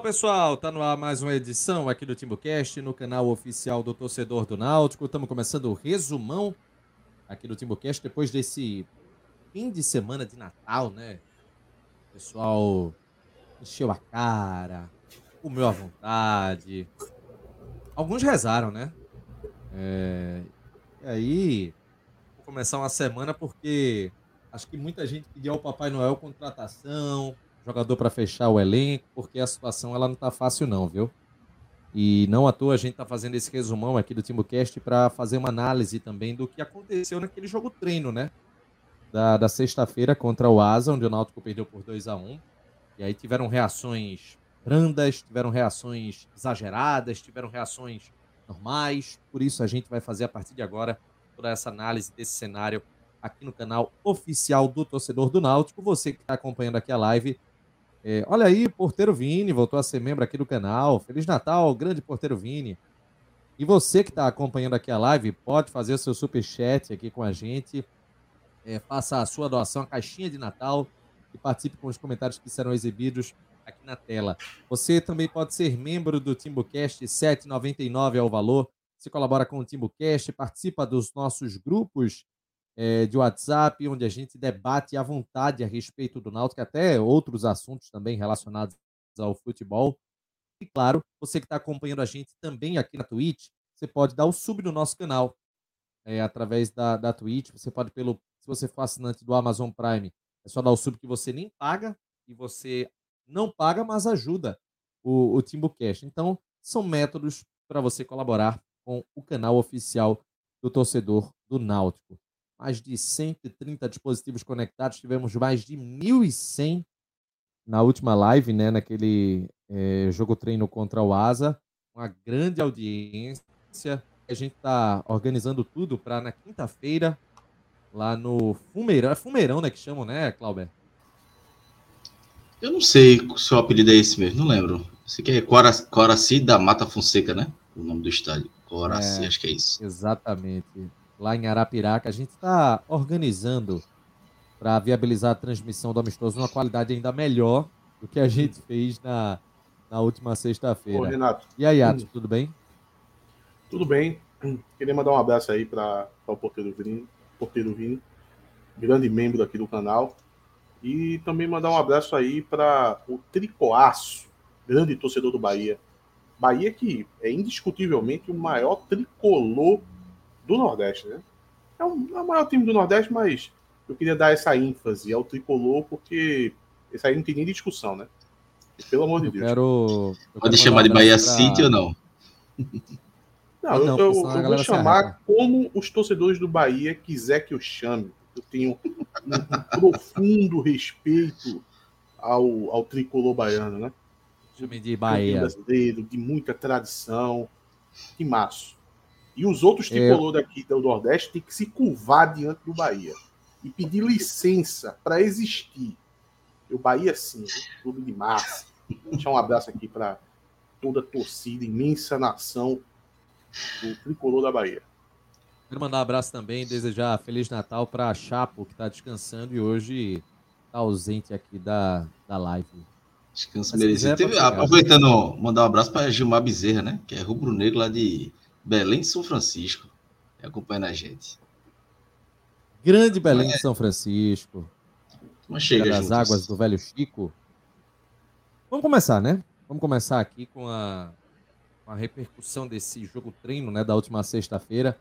pessoal, tá no ar mais uma edição aqui do Timbucast, no canal oficial do Torcedor do Náutico. Estamos começando o resumão aqui do Timbucast, depois desse fim de semana de Natal, né? O pessoal encheu a cara, comeu à vontade. Alguns rezaram, né? É... E aí, vou começar uma semana porque acho que muita gente pediu ao Papai Noel contratação, jogador para fechar o elenco, porque a situação ela não tá fácil não, viu? E não à toa a gente tá fazendo esse resumão aqui do TimbuCast para fazer uma análise também do que aconteceu naquele jogo treino, né? Da, da sexta-feira contra o Asa, onde o Náutico perdeu por 2 a 1 E aí tiveram reações brandas, tiveram reações exageradas, tiveram reações normais. Por isso a gente vai fazer a partir de agora toda essa análise desse cenário aqui no canal oficial do Torcedor do Náutico. Você que está acompanhando aqui a live, é, olha aí, Porteiro Vini voltou a ser membro aqui do canal. Feliz Natal, grande Porteiro Vini. E você que está acompanhando aqui a live, pode fazer o seu super chat aqui com a gente. É, faça a sua doação, a caixinha de Natal e participe com os comentários que serão exibidos aqui na tela. Você também pode ser membro do TimbuCast, 7,99 é o valor. Você colabora com o TimbuCast, participa dos nossos grupos é, de WhatsApp, onde a gente debate à vontade a respeito do Náutico, até outros assuntos também relacionados ao futebol. E claro, você que está acompanhando a gente também aqui na Twitch, você pode dar o sub no nosso canal é, através da, da Twitch. Você pode, pelo, se você for assinante do Amazon Prime, é só dar o sub que você nem paga e você não paga, mas ajuda o, o TimbuCast. Então, são métodos para você colaborar com o canal oficial do torcedor do Náutico mais de 130 dispositivos conectados, tivemos mais de 1.100 na última live, né, naquele é, jogo treino contra o Asa. Uma grande audiência. A gente está organizando tudo para na quinta-feira, lá no Fumeirão. É Fumeirão, né, que chamam, né, Clauber? Eu não sei se o apelido é esse mesmo, não lembro. Esse aqui é Coraci da Mata Fonseca, né? O nome do estádio. Coraci, é, acho que é isso. Exatamente lá em Arapiraca. A gente está organizando para viabilizar a transmissão do Amistoso numa qualidade ainda melhor do que a gente fez na, na última sexta-feira. Renato. E aí, Atos, tudo bem? Tudo bem. Queria mandar um abraço aí para o Porteiro Vini, Porteiro Vini, grande membro aqui do canal. E também mandar um abraço aí para o Tricoaço, grande torcedor do Bahia. Bahia que é indiscutivelmente o maior tricolor do Nordeste, né? É, um, é o maior time do Nordeste, mas eu queria dar essa ênfase ao tricolor, porque esse aí não tem nem discussão, né? Pelo amor de eu Deus. Quero, eu Pode chamar de Bahia pra... City ou não? Não, eu, eu, eu vou chamar como os torcedores do Bahia quiser que eu chame. Eu tenho um, um profundo respeito ao, ao tricolor baiano, né? Chame de Bahia. Brasileiro, de muita tradição. Que maço. E os outros é. tricolor é... daqui do Nordeste têm que se curvar diante do Bahia e pedir licença para existir. O Bahia, sim, clube de massa. Deixar um abraço aqui para toda a torcida, imensa nação do tricolor da Bahia. Quero mandar um abraço também, desejar Feliz Natal para a Chapo, que está descansando e hoje está ausente aqui da, da live. Descanso merecido. Teve, aproveitando, mandar um abraço para Gilmar Bezerra, né? Que é rubro-negro lá de Belém de São Francisco, acompanhando a gente. Grande Belém é. de São Francisco. Mas chega das águas do velho Chico. Vamos começar, né? Vamos começar aqui com a, com a repercussão desse jogo treino, né, da última sexta-feira.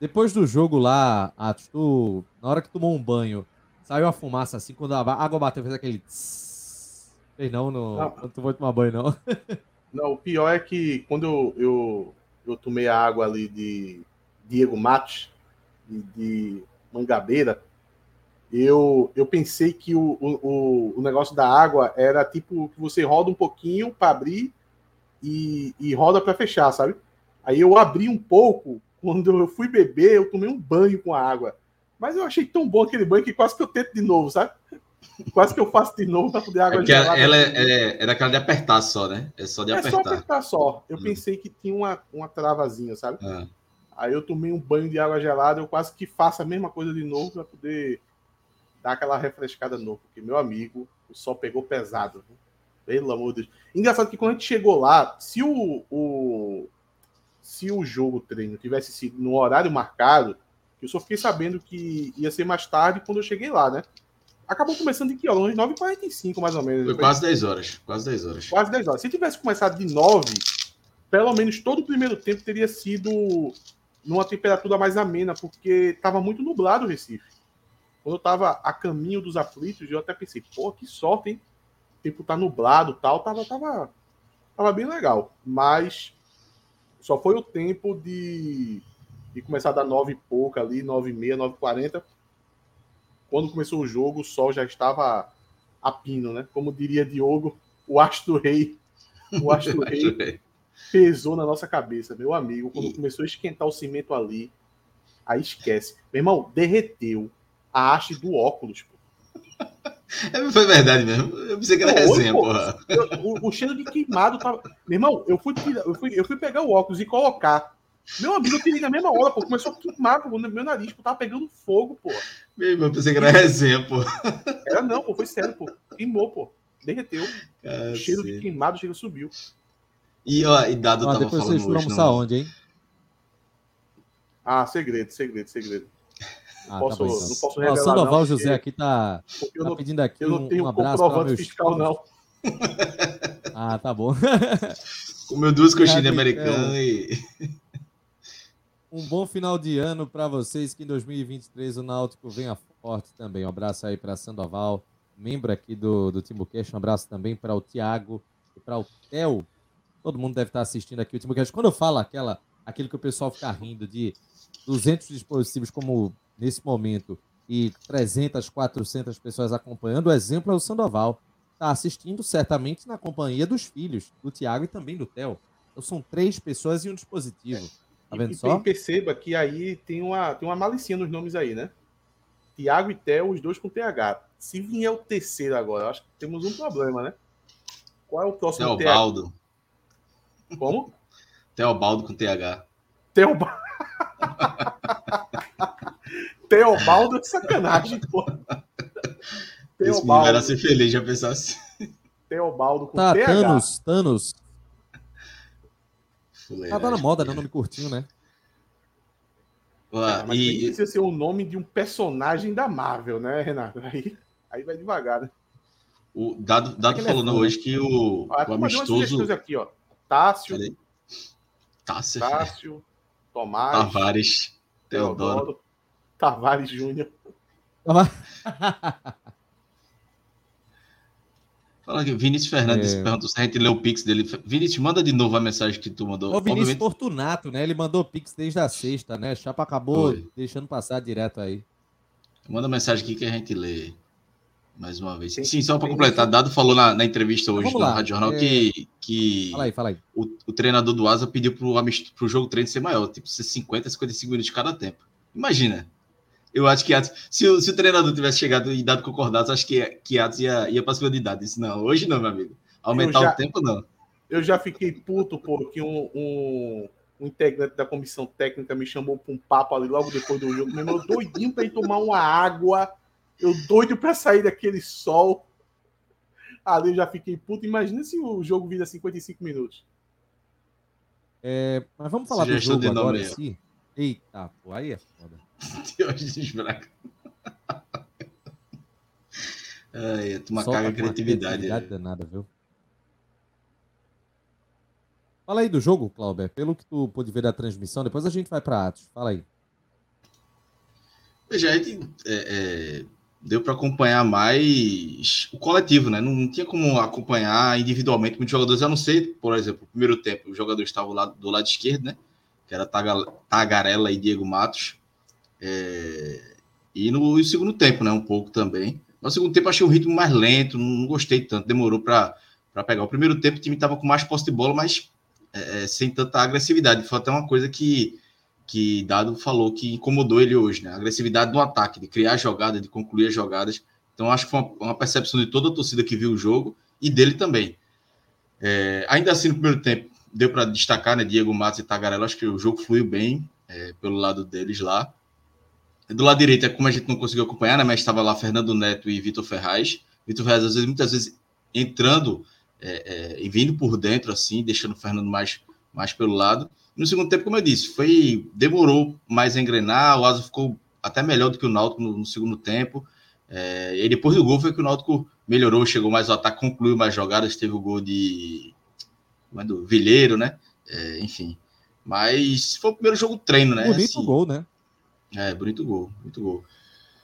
Depois do jogo lá, Atos, tu, na hora que tomou um banho, saiu a fumaça assim, quando a água bateu, fez aquele. Tss. Fez não, no, não. quando tu foi tomar banho, não. Não, o pior é que quando eu, eu eu tomei a água ali de Diego Matos, de, de Mangabeira, eu, eu pensei que o, o, o negócio da água era tipo que você roda um pouquinho para abrir e, e roda para fechar, sabe? Aí eu abri um pouco, quando eu fui beber, eu tomei um banho com a água. Mas eu achei tão bom aquele banho que quase que eu tento de novo, sabe? Quase que eu faço de novo para poder água é gelada. Ela é, é, era aquela de apertar só, né? É só de é apertar. É só apertar só. Eu hum. pensei que tinha uma, uma travazinha, sabe? Ah. Aí eu tomei um banho de água gelada, eu quase que faço a mesma coisa de novo para poder dar aquela refrescada de novo. Porque, meu amigo, o sol pegou pesado. Pelo amor de Deus. Engraçado que quando a gente chegou lá, se o, o se o jogo treino tivesse sido no horário marcado, eu só fiquei sabendo que ia ser mais tarde quando eu cheguei lá, né? Acabou começando de que hora? 9h45, mais ou menos. Foi quase 10 horas. Quase 10 horas. Quase 10 horas. Se tivesse começado de 9, pelo menos todo o primeiro tempo teria sido numa temperatura mais amena, porque estava muito nublado o Recife. Quando eu estava a caminho dos aflitos, eu até pensei, pô, que sorte, hein? O tempo tá nublado tal, tava, tava, tava bem legal. Mas só foi o tempo de, de começar a dar nove e pouca ali, nove e meia, nove e quarenta. Quando começou o jogo, o sol já estava a pino, né? Como diria Diogo, o astro rei, o astro rei pesou na nossa cabeça, meu amigo. Quando e... começou a esquentar o cimento ali, aí esquece. Meu irmão, derreteu a haste do óculos, pô. É, foi verdade mesmo. Eu pensei que era Oi, resenha, porra. Eu, o, o, cheiro de queimado tava. Meu irmão, eu fui, eu, fui, eu fui pegar o óculos e colocar. Meu amigo, eu tirei na mesma hora, pô. Começou a queimar pô, no meu nariz, pô. Tava pegando fogo, pô. Meu irmão, eu pensei que era resenha, pô. Era não, pô. Foi sério, pô. Queimou, pô. Derreteu. O cheiro de queimado, chega subiu. E, ó, e Dado ah, tava depois falando vocês foram almoçar onde, hein? Ah, segredo, segredo, segredo. Ah, posso, tá bom, então. não posso revelar, o Sandoval não, José aqui tá, tá não, pedindo aqui eu não tenho um, abraço para meus fiscal, não. ah, tá bom. Comeu duas coxinhas americanas e... Um bom final de ano para vocês, que em 2023 o Náutico venha forte também. Um abraço aí para Sandoval, membro aqui do, do Timbucast. Um abraço também para o Tiago e para o Theo. Todo mundo deve estar assistindo aqui o Timbucast. Quando eu falo aquela, aquilo que o pessoal fica rindo de 200 dispositivos como nesse momento e 300, 400 pessoas acompanhando, o exemplo é o Sandoval. Está assistindo certamente na companhia dos filhos, do Tiago e também do Theo. Então são três pessoas e um dispositivo. Tá vendo e, só? E perceba que aí tem uma, tem uma malicinha nos nomes aí, né? Tiago e Theo, os dois com TH. Se vier o terceiro agora, acho que temos um problema, né? Qual é o próximo Teobaldo. TH? Como? Teobaldo com TH. Teobaldo. Teobaldo é de sacanagem, pô. Teobaldo. Esse ser feliz, já pensasse. Teobaldo com tá, TH. Thanos, Thanos. Fuleiragem, tá na moda, né? Nome curtinho, né? Ah, mas e... precisa ser o nome de um personagem da Marvel, né, Renato? Aí, aí vai devagar, né? O Dado, Dado é falou é hoje que o, ah, o amistoso... aqui, ó. Tássio. Tássio. Tássio. Tomás. Tavares. Teodoro. Teodoro Tavares Júnior. Fala aqui, Vinícius Fernandes é. perguntou se a gente leu o Pix dele. Vinícius, manda de novo a mensagem que tu mandou. O Vinícius Obviamente... Fortunato, né? Ele mandou Pix desde a sexta, né? Chapa acabou Foi. deixando passar direto aí. Manda mensagem aqui que a gente lê mais uma vez. Sim, só para completar, Dado falou na, na entrevista hoje no Rádio Jornal é... que, que fala aí, fala aí. O, o treinador do Asa pediu para o jogo treino ser maior, tipo ser 50, 55 minutos de cada tempo. Imagina, eu acho que se, o, se o treinador tivesse chegado e dado concordado, acho que, que Atos ia, ia para de idade. Isso não, hoje não, meu amigo. Aumentar já, o tempo, não. Eu já fiquei puto porque um, um, um, integrante da comissão técnica me chamou para um papo ali logo depois do jogo. Meu irmão, doidinho para ir tomar uma água. Eu doido para sair daquele sol. Ali eu já fiquei puto. Imagina se o jogo vira 55 minutos. É, mas vamos falar do jogo agora em si. Eita, pô, aí é foda. Diógenes Braga. Ai, tu uma carga criatividade. criatividade danada, viu? Fala aí do jogo, Clauber. Pelo que tu pôde ver da transmissão, depois a gente vai para Atos. Fala aí. Veja, a gente, é, é, deu para acompanhar mais o coletivo, né? Não, não, tinha como acompanhar individualmente muitos jogadores, a não ser, por exemplo, no primeiro tempo, os jogadores estavam do lado esquerdo, né? Que era Tagarela e Diego Matos. É, e no, no, segundo tempo, né? Um pouco também. No segundo tempo, achei o ritmo mais lento, não, gostei tanto, demorou para pegar. O primeiro tempo, o time estava com mais posse de bola, mas é, é, sem tanta agressividade. Foi até uma coisa que, que Dado falou que incomodou ele hoje, né? A agressividade no ataque, de criar jogadas, de concluir as jogadas. Então, acho que foi uma, uma percepção de toda a torcida que viu o jogo e dele também. É, ainda assim, no primeiro tempo, deu para destacar, né? Diego Matos e Tagarela, acho que o jogo fluiu bem é, pelo lado deles lá. Do lado direito é como a gente não conseguiu acompanhar, né? Mas estava lá Fernando Neto e Vitor Ferraz. Vitor Ferraz, às vezes, muitas vezes, entrando é, é, e vindo por dentro, assim, deixando o Fernando mais, mais pelo lado. No segundo tempo, como eu disse, foi demorou mais a engrenar, o Asa ficou até melhor do que o Náutico no, no segundo tempo. É, e depois do gol foi que o Náutico melhorou, chegou mais ao ataque, concluiu mais jogadas, teve o gol de é do Vilheiro, né? É, enfim. Mas foi o primeiro jogo treino, né? Bonito assim, gol, né? É, bonito gol, bonito gol.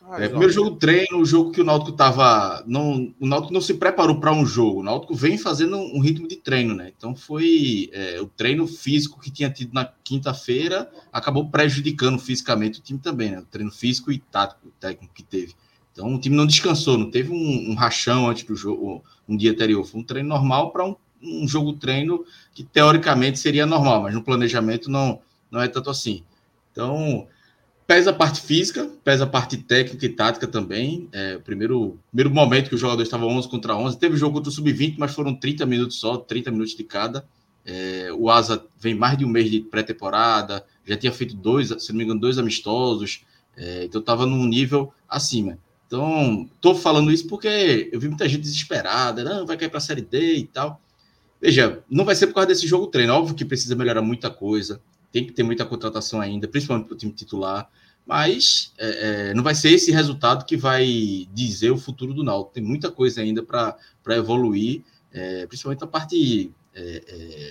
Ah, é, primeiro jogo treino, o jogo que o Náutico tava. Não, o Náutico não se preparou para um jogo. O Náutico vem fazendo um ritmo de treino, né? Então foi é, o treino físico que tinha tido na quinta-feira acabou prejudicando fisicamente o time também, né? O treino físico e tático técnico que teve. Então o time não descansou, não teve um, um rachão antes do jogo, um dia anterior. Foi um treino normal para um, um jogo treino que teoricamente seria normal, mas no planejamento não, não é tanto assim. Então Pesa a parte física, pesa a parte técnica e tática também. É, primeiro, primeiro momento que os jogadores estavam 11 contra 11, teve jogo contra o Sub-20, mas foram 30 minutos só, 30 minutos de cada. É, o Asa vem mais de um mês de pré-temporada, já tinha feito dois, se não me engano, dois amistosos, é, então estava num nível acima. Então, estou falando isso porque eu vi muita gente desesperada, não, vai cair para a Série D e tal. Veja, não vai ser por causa desse jogo treino, óbvio que precisa melhorar muita coisa, tem que ter muita contratação ainda, principalmente para o time titular, mas é, é, não vai ser esse resultado que vai dizer o futuro do Náutico. Tem muita coisa ainda para evoluir, é, principalmente a parte é,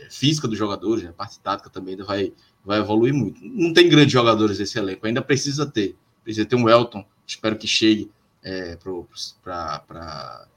é, física dos jogadores, né? a parte tática também ainda vai, vai evoluir muito. Não tem grandes jogadores esse elenco, ainda precisa ter. Precisa ter um Elton, espero que chegue é, para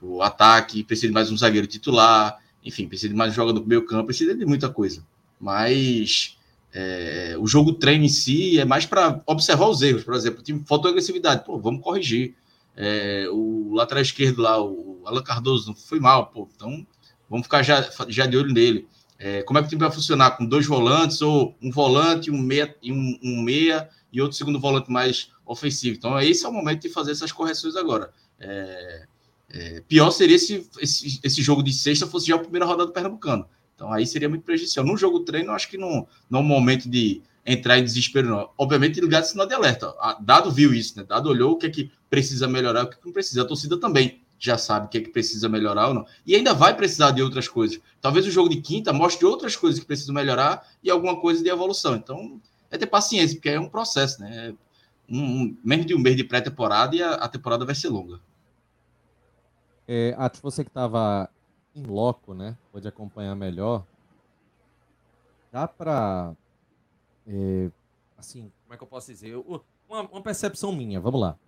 o ataque, precisa de mais um zagueiro titular, enfim, precisa de mais um jogador do meio campo, precisa de muita coisa. Mas é, o jogo treino em si é mais para observar os erros, por exemplo, time faltou agressividade, pô, vamos corrigir. É, o lateral esquerdo lá, o Alan Cardoso, foi mal, pô, então vamos ficar já, já de olho nele. É, como é que o time vai funcionar com dois volantes, ou um volante, um meia, um, um meia e outro segundo volante mais ofensivo? Então, esse é o momento de fazer essas correções agora. É, é, pior seria se esse, esse jogo de sexta fosse já a primeira rodada do Pernambucano. Então aí seria muito prejudicial. No jogo treino, acho que não, não é o momento de entrar em desespero, não. Obviamente, ligado sinal de alerta. Dado viu isso, né? Dado olhou o que é que precisa melhorar, o que não precisa. A torcida também já sabe o que é que precisa melhorar ou não. E ainda vai precisar de outras coisas. Talvez o jogo de quinta mostre outras coisas que precisam melhorar e alguma coisa de evolução. Então, é ter paciência, porque é um processo, né? Um, um menos de um mês de pré-temporada e a, a, temporada vai ser longa. É, Atos, você que estava em loco, né? Pode acompanhar melhor. Dá para, é, assim, como é que eu posso dizer? Uma, uma percepção minha, vamos lá.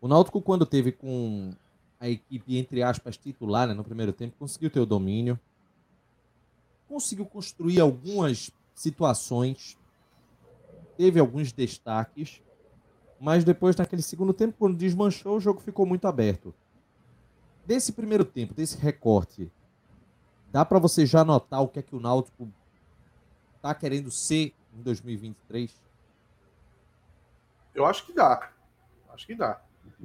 O Náutico, quando teve com a equipe, entre aspas, titular né, no primeiro tempo, conseguiu ter o domínio, conseguiu construir algumas situações, teve alguns destaques, mas depois, naquele segundo tempo, quando desmanchou, o jogo ficou muito aberto. Desse primeiro tempo, desse recorte, Dá para você já notar o que é que o Náutico tá querendo ser em 2023? Eu acho que dá. Acho que dá.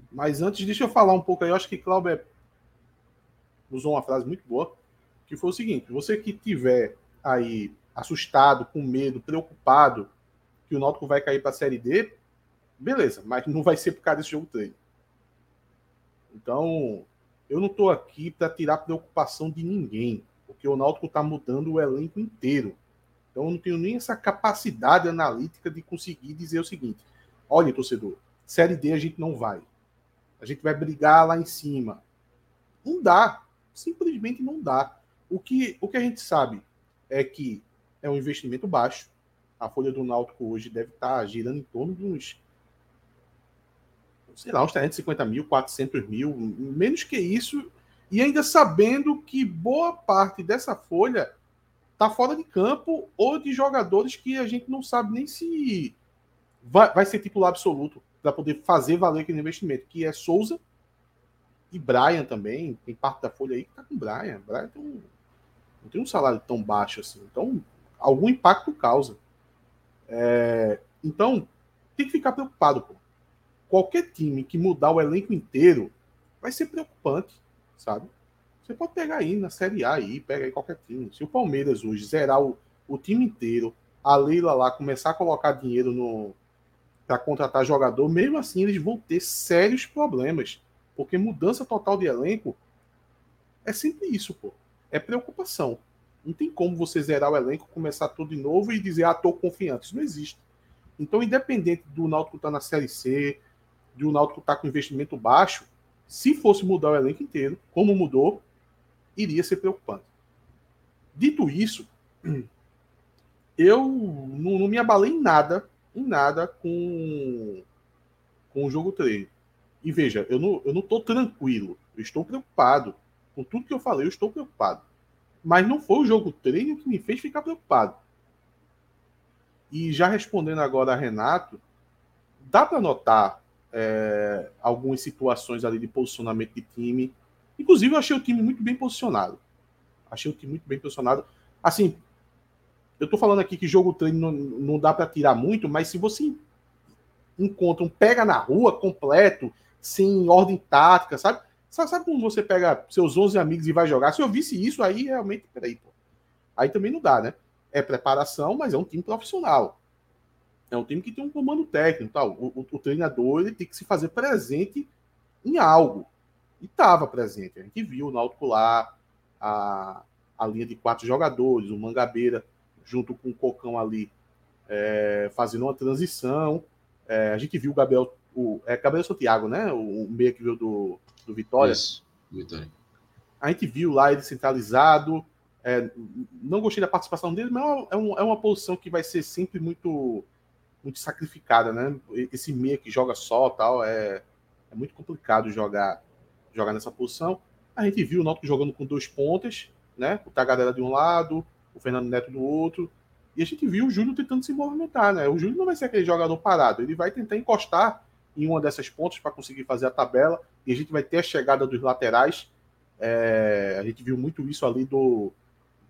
Mas antes, deixa eu falar um pouco aí. Eu acho que Cláudio usou uma frase muito boa, que foi o seguinte: você que tiver aí assustado, com medo, preocupado que o Náutico vai cair para a Série D, beleza, mas não vai ser por causa desse jogo treino. Então, eu não estou aqui para tirar preocupação de ninguém porque o Náutico está mudando o elenco inteiro. Então eu não tenho nem essa capacidade analítica de conseguir dizer o seguinte: olha, torcedor, Série D a gente não vai. A gente vai brigar lá em cima. Não dá. Simplesmente não dá. O que, o que a gente sabe é que é um investimento baixo. A folha do Náutico hoje deve estar tá girando em torno de uns sei lá, uns 350 mil, 400 mil, menos que isso, e ainda sabendo que boa parte dessa folha está fora de campo ou de jogadores que a gente não sabe nem se vai, vai ser titular absoluto para poder fazer valer aquele investimento, que é Souza e Brian também. Tem parte da folha aí que está com Brian. Brian tem um, não tem um salário tão baixo assim. Então, algum impacto causa. É, então, tem que ficar preocupado. Pô. Qualquer time que mudar o elenco inteiro vai ser preocupante sabe? Você pode pegar aí na Série A aí, pega aí qualquer time. Se o Palmeiras hoje zerar o, o time inteiro, a Leila lá começar a colocar dinheiro no para contratar jogador, mesmo assim eles vão ter sérios problemas, porque mudança total de elenco é sempre isso, pô. é preocupação. Não tem como você zerar o elenco, começar tudo de novo e dizer, ah, tô confiante. Isso não existe. Então, independente do Náutico estar tá na Série C, do Náutico estar tá com investimento baixo, se fosse mudar o elenco inteiro, como mudou, iria ser preocupante. Dito isso, eu não, não me abalei em nada, em nada com, com o jogo treino. E veja, eu não, eu não tranquilo, eu estou preocupado. Com tudo que eu falei, eu estou preocupado. Mas não foi o jogo treino que me fez ficar preocupado. E já respondendo agora a Renato, dá para notar é, algumas situações ali de posicionamento de time. Inclusive, eu achei o time muito bem posicionado. Achei o time muito bem posicionado. Assim, eu tô falando aqui que jogo treino não, não dá para tirar muito, mas se você encontra um pega na rua completo, sem ordem tática, sabe? Sabe, sabe quando você pega seus 11 amigos e vai jogar? Se eu visse isso, aí realmente, peraí, pô. Aí também não dá, né? É preparação, mas é um time profissional. É um time que tem um comando técnico. Tal. O, o, o treinador ele tem que se fazer presente em algo. E estava presente. A gente viu o Náutico lá, a, a linha de quatro jogadores, o Mangabeira, junto com o Cocão ali, é, fazendo uma transição. É, a gente viu o Gabriel, o, é Gabriel Santiago, né? O, o meia que veio do, do Vitória. Isso, Vitória. A gente viu lá ele centralizado. É, não gostei da participação dele, mas é é uma posição que vai ser sempre muito muito sacrificada, né? Esse meia que joga só tal é, é muito complicado jogar jogar nessa posição. A gente viu o Náutico jogando com dois pontas, né? O Tagarela de um lado, o Fernando Neto do outro. E a gente viu o Júlio tentando se movimentar, né? O Júlio não vai ser aquele jogador parado, ele vai tentar encostar em uma dessas pontas para conseguir fazer a tabela. E a gente vai ter a chegada dos laterais. É, a gente viu muito isso ali do,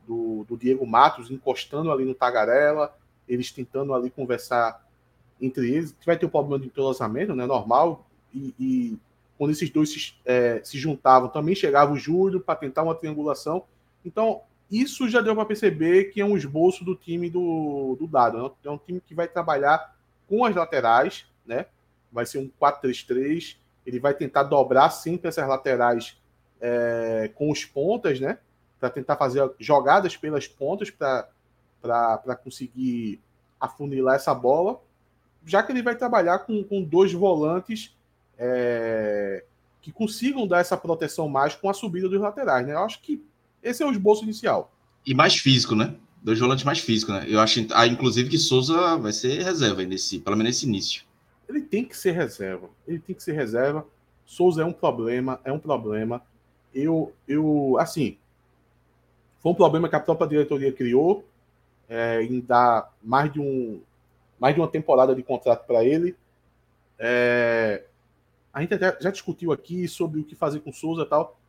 do, do, Diego Matos encostando ali no Tagarela, eles tentando ali conversar entre eles, vai ter um problema de entrosamento, né? Normal. E, e quando esses dois se, é, se, juntavam, também chegava o Júlio para tentar uma triangulação. Então, isso já deu para perceber que é um esboço do time do, do Dado. Né? É um time que vai trabalhar com as laterais, né? Vai ser um 4-3-3. Ele vai tentar dobrar sempre essas laterais é, com os pontas, né? Para tentar fazer jogadas pelas pontas para conseguir afunilar essa bola já que ele vai trabalhar com, com dois volantes é, que consigam dar essa proteção mais com a subida dos laterais, né? Eu acho que esse é o esboço inicial. E mais físico, né? Dois volantes mais físicos, né? Eu acho, ah, inclusive, que Souza vai ser reserva nesse, pelo menos nesse início. Ele tem que ser reserva. Ele tem que ser reserva. Souza é um problema, é um problema. Eu, eu, assim, foi um problema que a própria diretoria criou é, em dar mais de um, mais de uma temporada de contrato para ele. É, a gente já, já discutiu aqui sobre o que fazer com Souza e tal.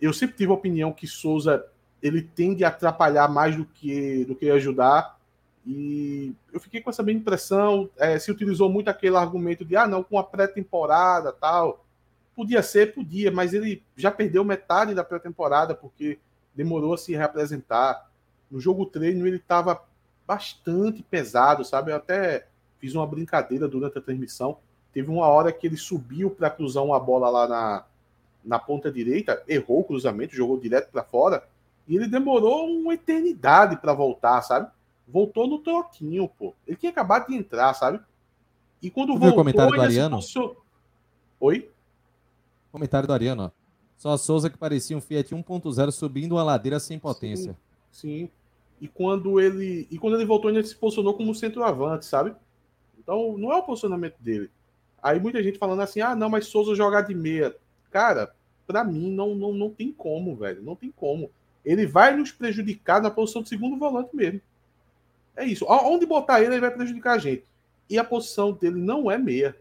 Eu sempre tive a opinião que Souza ele tende a atrapalhar mais do que, do que ajudar. E eu fiquei com essa mesma impressão. É, se utilizou muito aquele argumento de ah, não, com a pré-temporada tal. Podia ser, podia, mas ele já perdeu metade da pré-temporada porque demorou a se reapresentar. No jogo treino ele estava bastante pesado, sabe? Eu até fiz uma brincadeira durante a transmissão. Teve uma hora que ele subiu para cruzar uma bola lá na, na ponta direita, errou o cruzamento, jogou direto para fora, e ele demorou uma eternidade para voltar, sabe? Voltou no troquinho, pô. Ele tinha acabado de entrar, sabe? E quando Você voltou, o comentário do Ariano? Oi? Comentário do Ariano, ó. Só a Souza que parecia um Fiat 1.0 subindo uma ladeira sem potência. Sim, sim. E quando ele e quando ele voltou, ele se posicionou como centroavante, sabe? Então, não é o posicionamento dele. Aí muita gente falando assim: "Ah, não, mas Souza jogar de meia". Cara, para mim não, não não tem como, velho. Não tem como. Ele vai nos prejudicar na posição de segundo volante mesmo. É isso. Onde botar ele, ele vai prejudicar a gente. E a posição dele não é meia.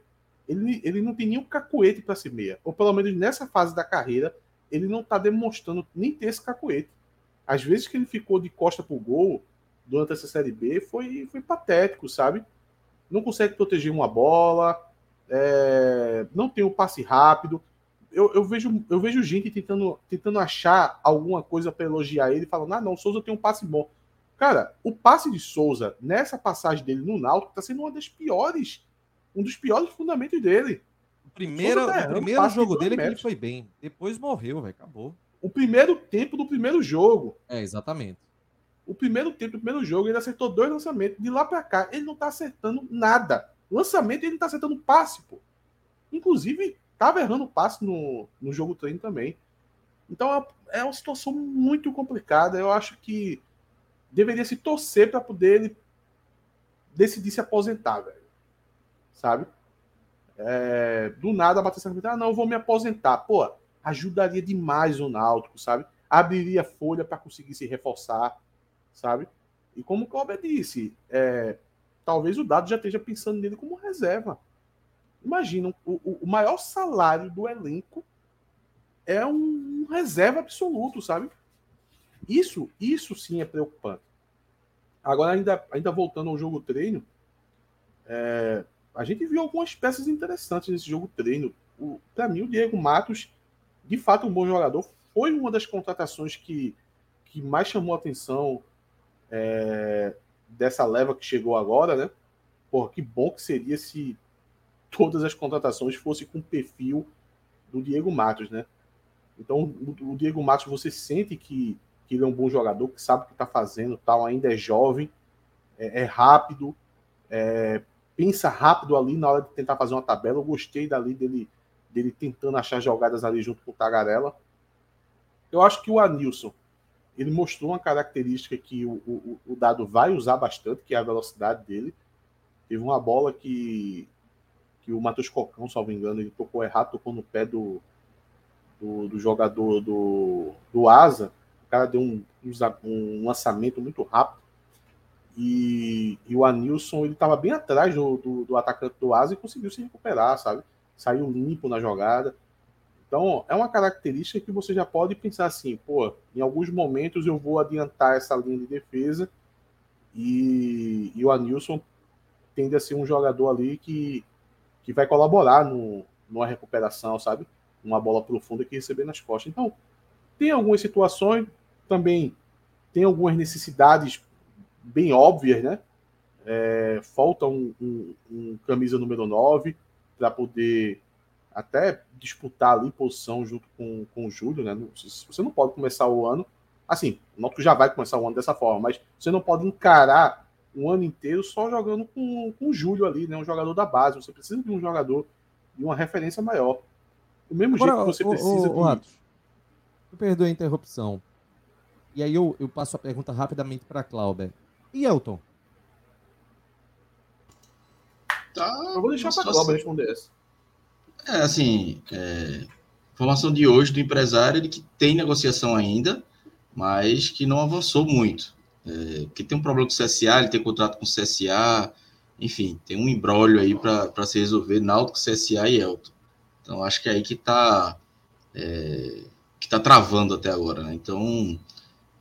Ele, ele não tem nenhum cacuete para ser meia. Ou pelo menos nessa fase da carreira, ele não está demonstrando nem ter esse cacuete às vezes que ele ficou de costa pro gol durante essa Série B foi, foi patético, sabe? Não consegue proteger uma bola, é, não tem o um passe rápido. Eu, eu, vejo, eu vejo gente tentando, tentando achar alguma coisa para elogiar ele, falando: ah, não, o Souza tem um passe bom. Cara, o passe de Souza nessa passagem dele no Náutico está sendo uma das piores, um dos piores fundamentos dele. O primeiro, tá o primeiro jogo dele é que ele foi bem. Depois morreu, velho. Acabou. O primeiro tempo do primeiro jogo. É, exatamente. O primeiro tempo do primeiro jogo, ele acertou dois lançamentos. De lá para cá, ele não tá acertando nada. Lançamento, ele não tá acertando passe, pô. Inclusive, tava errando passe no, no jogo treino também. Então, é uma situação muito complicada. Eu acho que deveria se torcer para poder ele decidir se aposentar, velho. Sabe? É, do nada bater essa ah, não, eu vou me aposentar. Pô, ajudaria demais o Náutico, sabe? Abriria folha para conseguir se reforçar, sabe? E como o Cláudio disse, é, talvez o Dado já esteja pensando nele como reserva. Imagina, o, o maior salário do elenco é um, reserva absoluto, sabe? Isso, isso sim é preocupante. Agora, ainda, ainda voltando ao jogo treino, é, a gente viu algumas peças interessantes nesse jogo treino. Para mim, o Diego Matos, de fato, um bom jogador. Foi uma das contratações que, que mais chamou a atenção é, dessa leva que chegou agora, né? Porra, que bom que seria se todas as contratações fossem com o perfil do Diego Matos, né? Então, o, Diego Matos, você sente que que ele é um bom jogador, que sabe o que está fazendo, tal, ainda é jovem, é, é rápido, é, pensa rápido ali na hora de tentar fazer uma tabela. Eu gostei dali dele, dele tentando achar jogadas ali junto com o Tagarela. Eu acho que o Anilson ele mostrou uma característica que o, o, o dado vai usar bastante, que é a velocidade dele. Teve uma bola que, que o Matheus Cocão, salvo engano, ele tocou errado, tocou no pé do, do, do jogador do, do Asa cara deu um, um lançamento muito rápido. E, e o Anilson ele estava bem atrás do, do, do, atacante do Asa e conseguiu se recuperar, sabe? Saiu limpo na jogada. Então é uma característica que você já pode pensar assim, pô, em alguns momentos eu vou adiantar essa linha de defesa e, e o Anilson tende a ser um jogador ali que, que vai colaborar no, numa recuperação, sabe? Uma bola profunda que receber nas costas. Então, tem algumas situações, também tem algumas necessidades bem óbvias, né? É, falta um, um, um, camisa número 9 para poder até disputar ali posição junto com, com o Júlio, né? Você não pode começar o ano assim, o Náutico já vai começar o ano dessa forma, mas você não pode encarar um ano inteiro só jogando com, com o Júlio ali, né? Um jogador da base. Você precisa de um jogador de uma referência maior. Do mesmo Agora, jeito que você precisa o, o, o de... Perdoe a interrupção. E aí eu, eu passo a pergunta rapidamente para a Clauber. E Elton? Tá, eu vou deixar para a Clauber responder essa. É, assim, é, informação de hoje do empresário de que tem negociação ainda, mas que não avançou muito. É, que tem um problema com o CSA, ele tem contrato com o CSA, enfim, tem um embrólio aí para se resolver, Náutico, CSA e Elton. Então, acho que é aí que está é, que tá travando até agora, né? Então,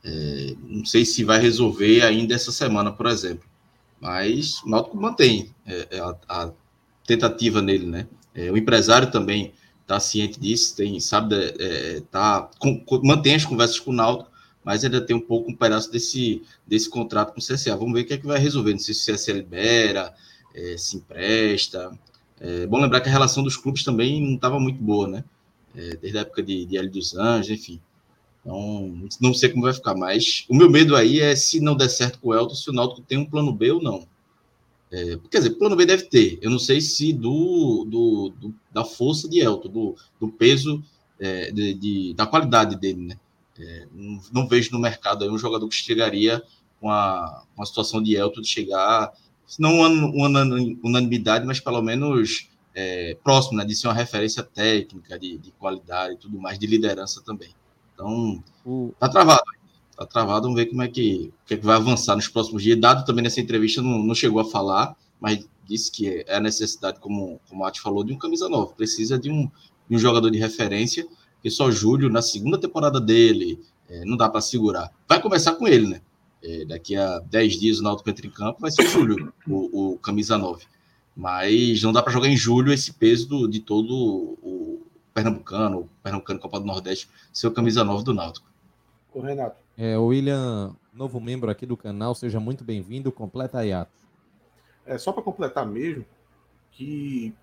é, não sei se vai resolver ainda essa semana, por exemplo. Mas o Náutico mantém é, é a, a, tentativa nele, né? É, o empresário também está ciente disso, tem, sabe, é, tá, com, com, mantém as conversas com o Náutico, mas ainda tem um pouco um pedaço desse, desse contrato com o CSA. Vamos ver o que é que vai resolver. Não sei se o CSA libera, é, se empresta. É bom lembrar que a relação dos clubes também não estava muito boa, né? É, desde a época de, de Hélio dos Anjos, enfim. Então, não sei como vai ficar, mas o meu medo aí é se não der certo com o Elton, se o Náutico tem um plano B ou não. É, quer dizer, plano B deve ter. Eu não sei se do, do, do da força de Elton, do, do peso, é, de, de, da qualidade dele, né? É, não, não, vejo no mercado aí um jogador que chegaria com a, com a situação de Elton de chegar, se não uma, uma unanimidade, mas pelo menos é, próximo, né? De ser uma referência técnica, de, de qualidade e tudo mais, de liderança também. Então, o... tá travado. Tá travado, vamos ver como é que, que, é que vai avançar nos próximos dias. Dado também nessa entrevista, não, não chegou a falar, mas disse que é a necessidade, como, como a Ati falou, de um camisa nova. Precisa de um, de um jogador de referência, que só Júlio, na segunda temporada dele, é, não dá para segurar. Vai começar com ele, né? É, daqui a 10 dias o Náutico entra em campo, vai ser o Júlio, o, o camisa 9. Mas não dá para jogar em julho esse peso do, de todo o, Pernambucano, Pernambucano Copa do Nordeste, seu camisa 9 do Náutico. O Renato. É, o William, novo membro aqui do canal, seja muito bem-vindo, completa aí, Atos. É, só para completar mesmo, que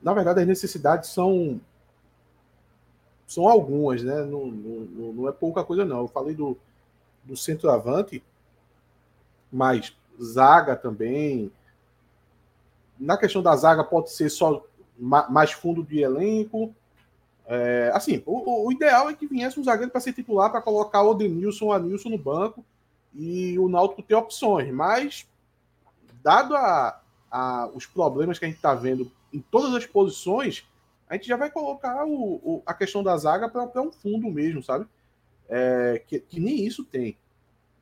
na verdade as necessidades são são algumas, né? Não, não, não é pouca coisa, não. Eu falei do, do centroavante, mas zaga também. Na questão da zaga, pode ser só mais fundo de elenco. É, assim, o, o, ideal é que viesse um zagueiro para ser titular, para colocar o Denilson ou a Nilson no banco e o Náutico ter opções. Mas, dado a, a, os problemas que a gente está vendo em todas as posições, a gente já vai colocar o, o a questão da zaga para um fundo mesmo, sabe? É, que, que, nem isso tem.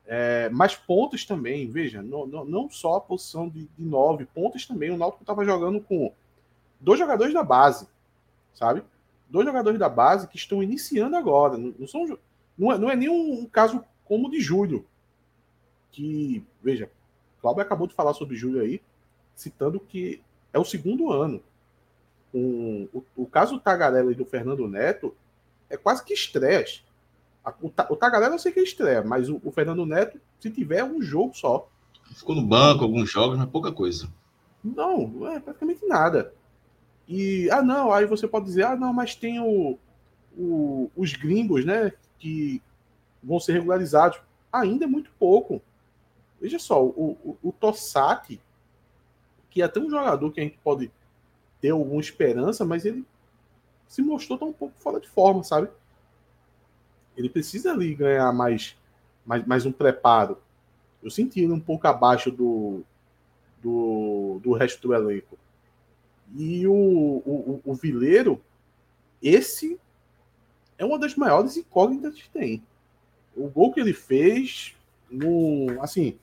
É, mas pontas também, veja, não, não, não só a posição de, de nove, pontas também. O Náutico estava jogando com dois jogadores da base, sabe? Dois jogadores da base que estão iniciando agora. Não, são, não, é, não é nenhum um caso como o de Júlio. Que, veja, Cláudio acabou de falar sobre Júlio aí, citando que é o segundo ano um, o, o, caso do Tagarela e do Fernando Neto é quase que estreias. O, o Tagarela eu sei que é estreia, mas o, o, Fernando Neto, se tiver um jogo só. Ficou no banco alguns jogos, mas pouca coisa. Não, é praticamente nada. E, ah, não, aí você pode dizer, ah, não, mas tem o, o, os gringos, né, que vão ser regularizados. Ainda é muito pouco. Veja só, o, o, o Tossati, que é até um jogador que a gente pode ter alguma esperança, mas ele se mostrou tão um pouco fora de forma, sabe? Ele precisa ali ganhar mais, mais, mais um preparo. Eu senti ele um pouco abaixo do, do, do resto do elenco. E o, o, o Vileiro, esse é uma das maiores incógnitas que tem. O gol que ele fez, no, assim,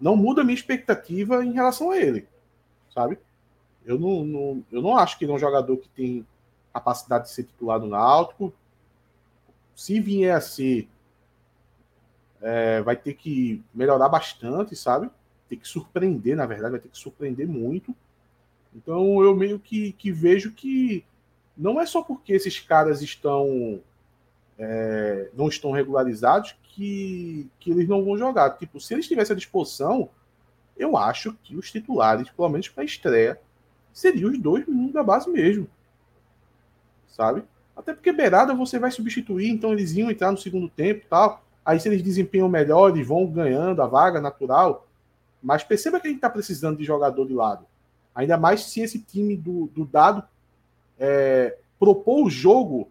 não muda a minha expectativa em relação a ele, sabe? Eu não, não, eu não acho que ele é um jogador que tem capacidade de ser titular no Náutico. Se vier a ser, é, vai ter que melhorar bastante, sabe? Tem que surpreender, na verdade, vai ter que surpreender muito. Então eu meio que, que vejo que não é só porque esses caras estão é, não estão regularizados que, que eles não vão jogar. Tipo, se eles tivessem à disposição, eu acho que os titulares, pelo menos para a estreia, seriam os dois meninos da base mesmo. Sabe? Até porque Beirada você vai substituir, então eles iam entrar no segundo tempo e tal. Aí se eles desempenham melhor, eles vão ganhando a vaga natural. Mas perceba que a gente está precisando de jogador de lado. Ainda mais se esse time do, do dado é, propor o jogo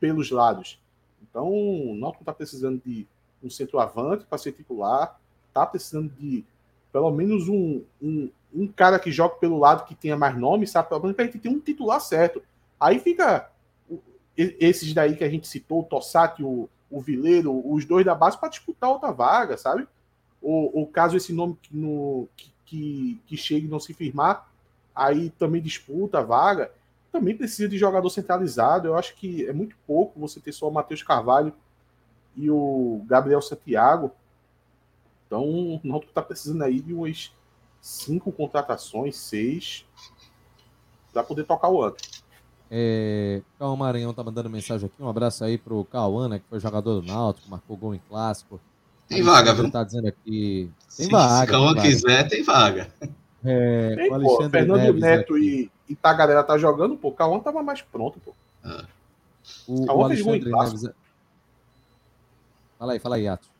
pelos lados. Então, o Náutico está precisando de um centroavante para ser titular, está precisando de pelo menos um, um, um cara que joga pelo lado que tenha mais nome, sabe? Pelo menos pra gente ter um titular certo. Aí fica esses daí que a gente citou, o Tossati, o, o Vileiro, os dois da base, para disputar outra vaga, sabe? Ou caso esse nome que, no, que, que, que chegue não se firmar, aí também disputa a vaga. Também precisa de jogador centralizado. Eu acho que é muito pouco você ter só o Matheus Carvalho e o Gabriel Santiago. Então, o Náutico está precisando aí de umas cinco contratações, seis, para poder tocar o ano. É, Cauã Maranhão tá mandando mensagem aqui. Um abraço aí pro Cauã, né, que foi jogador do Náutico, marcou gol em clássico. Tem vaga, viu? Tá dizendo aqui. Tem se, vaga. Se Cauã quiser, tem vaga. É, tem, o pô, Fernando Neves Neto aqui. e, e Tagarela tá jogando, pô. Cauã tava mais pronto, pô. Ah. O, Cauã o Alexandre Neves. É- fala aí, fala aí, Atos.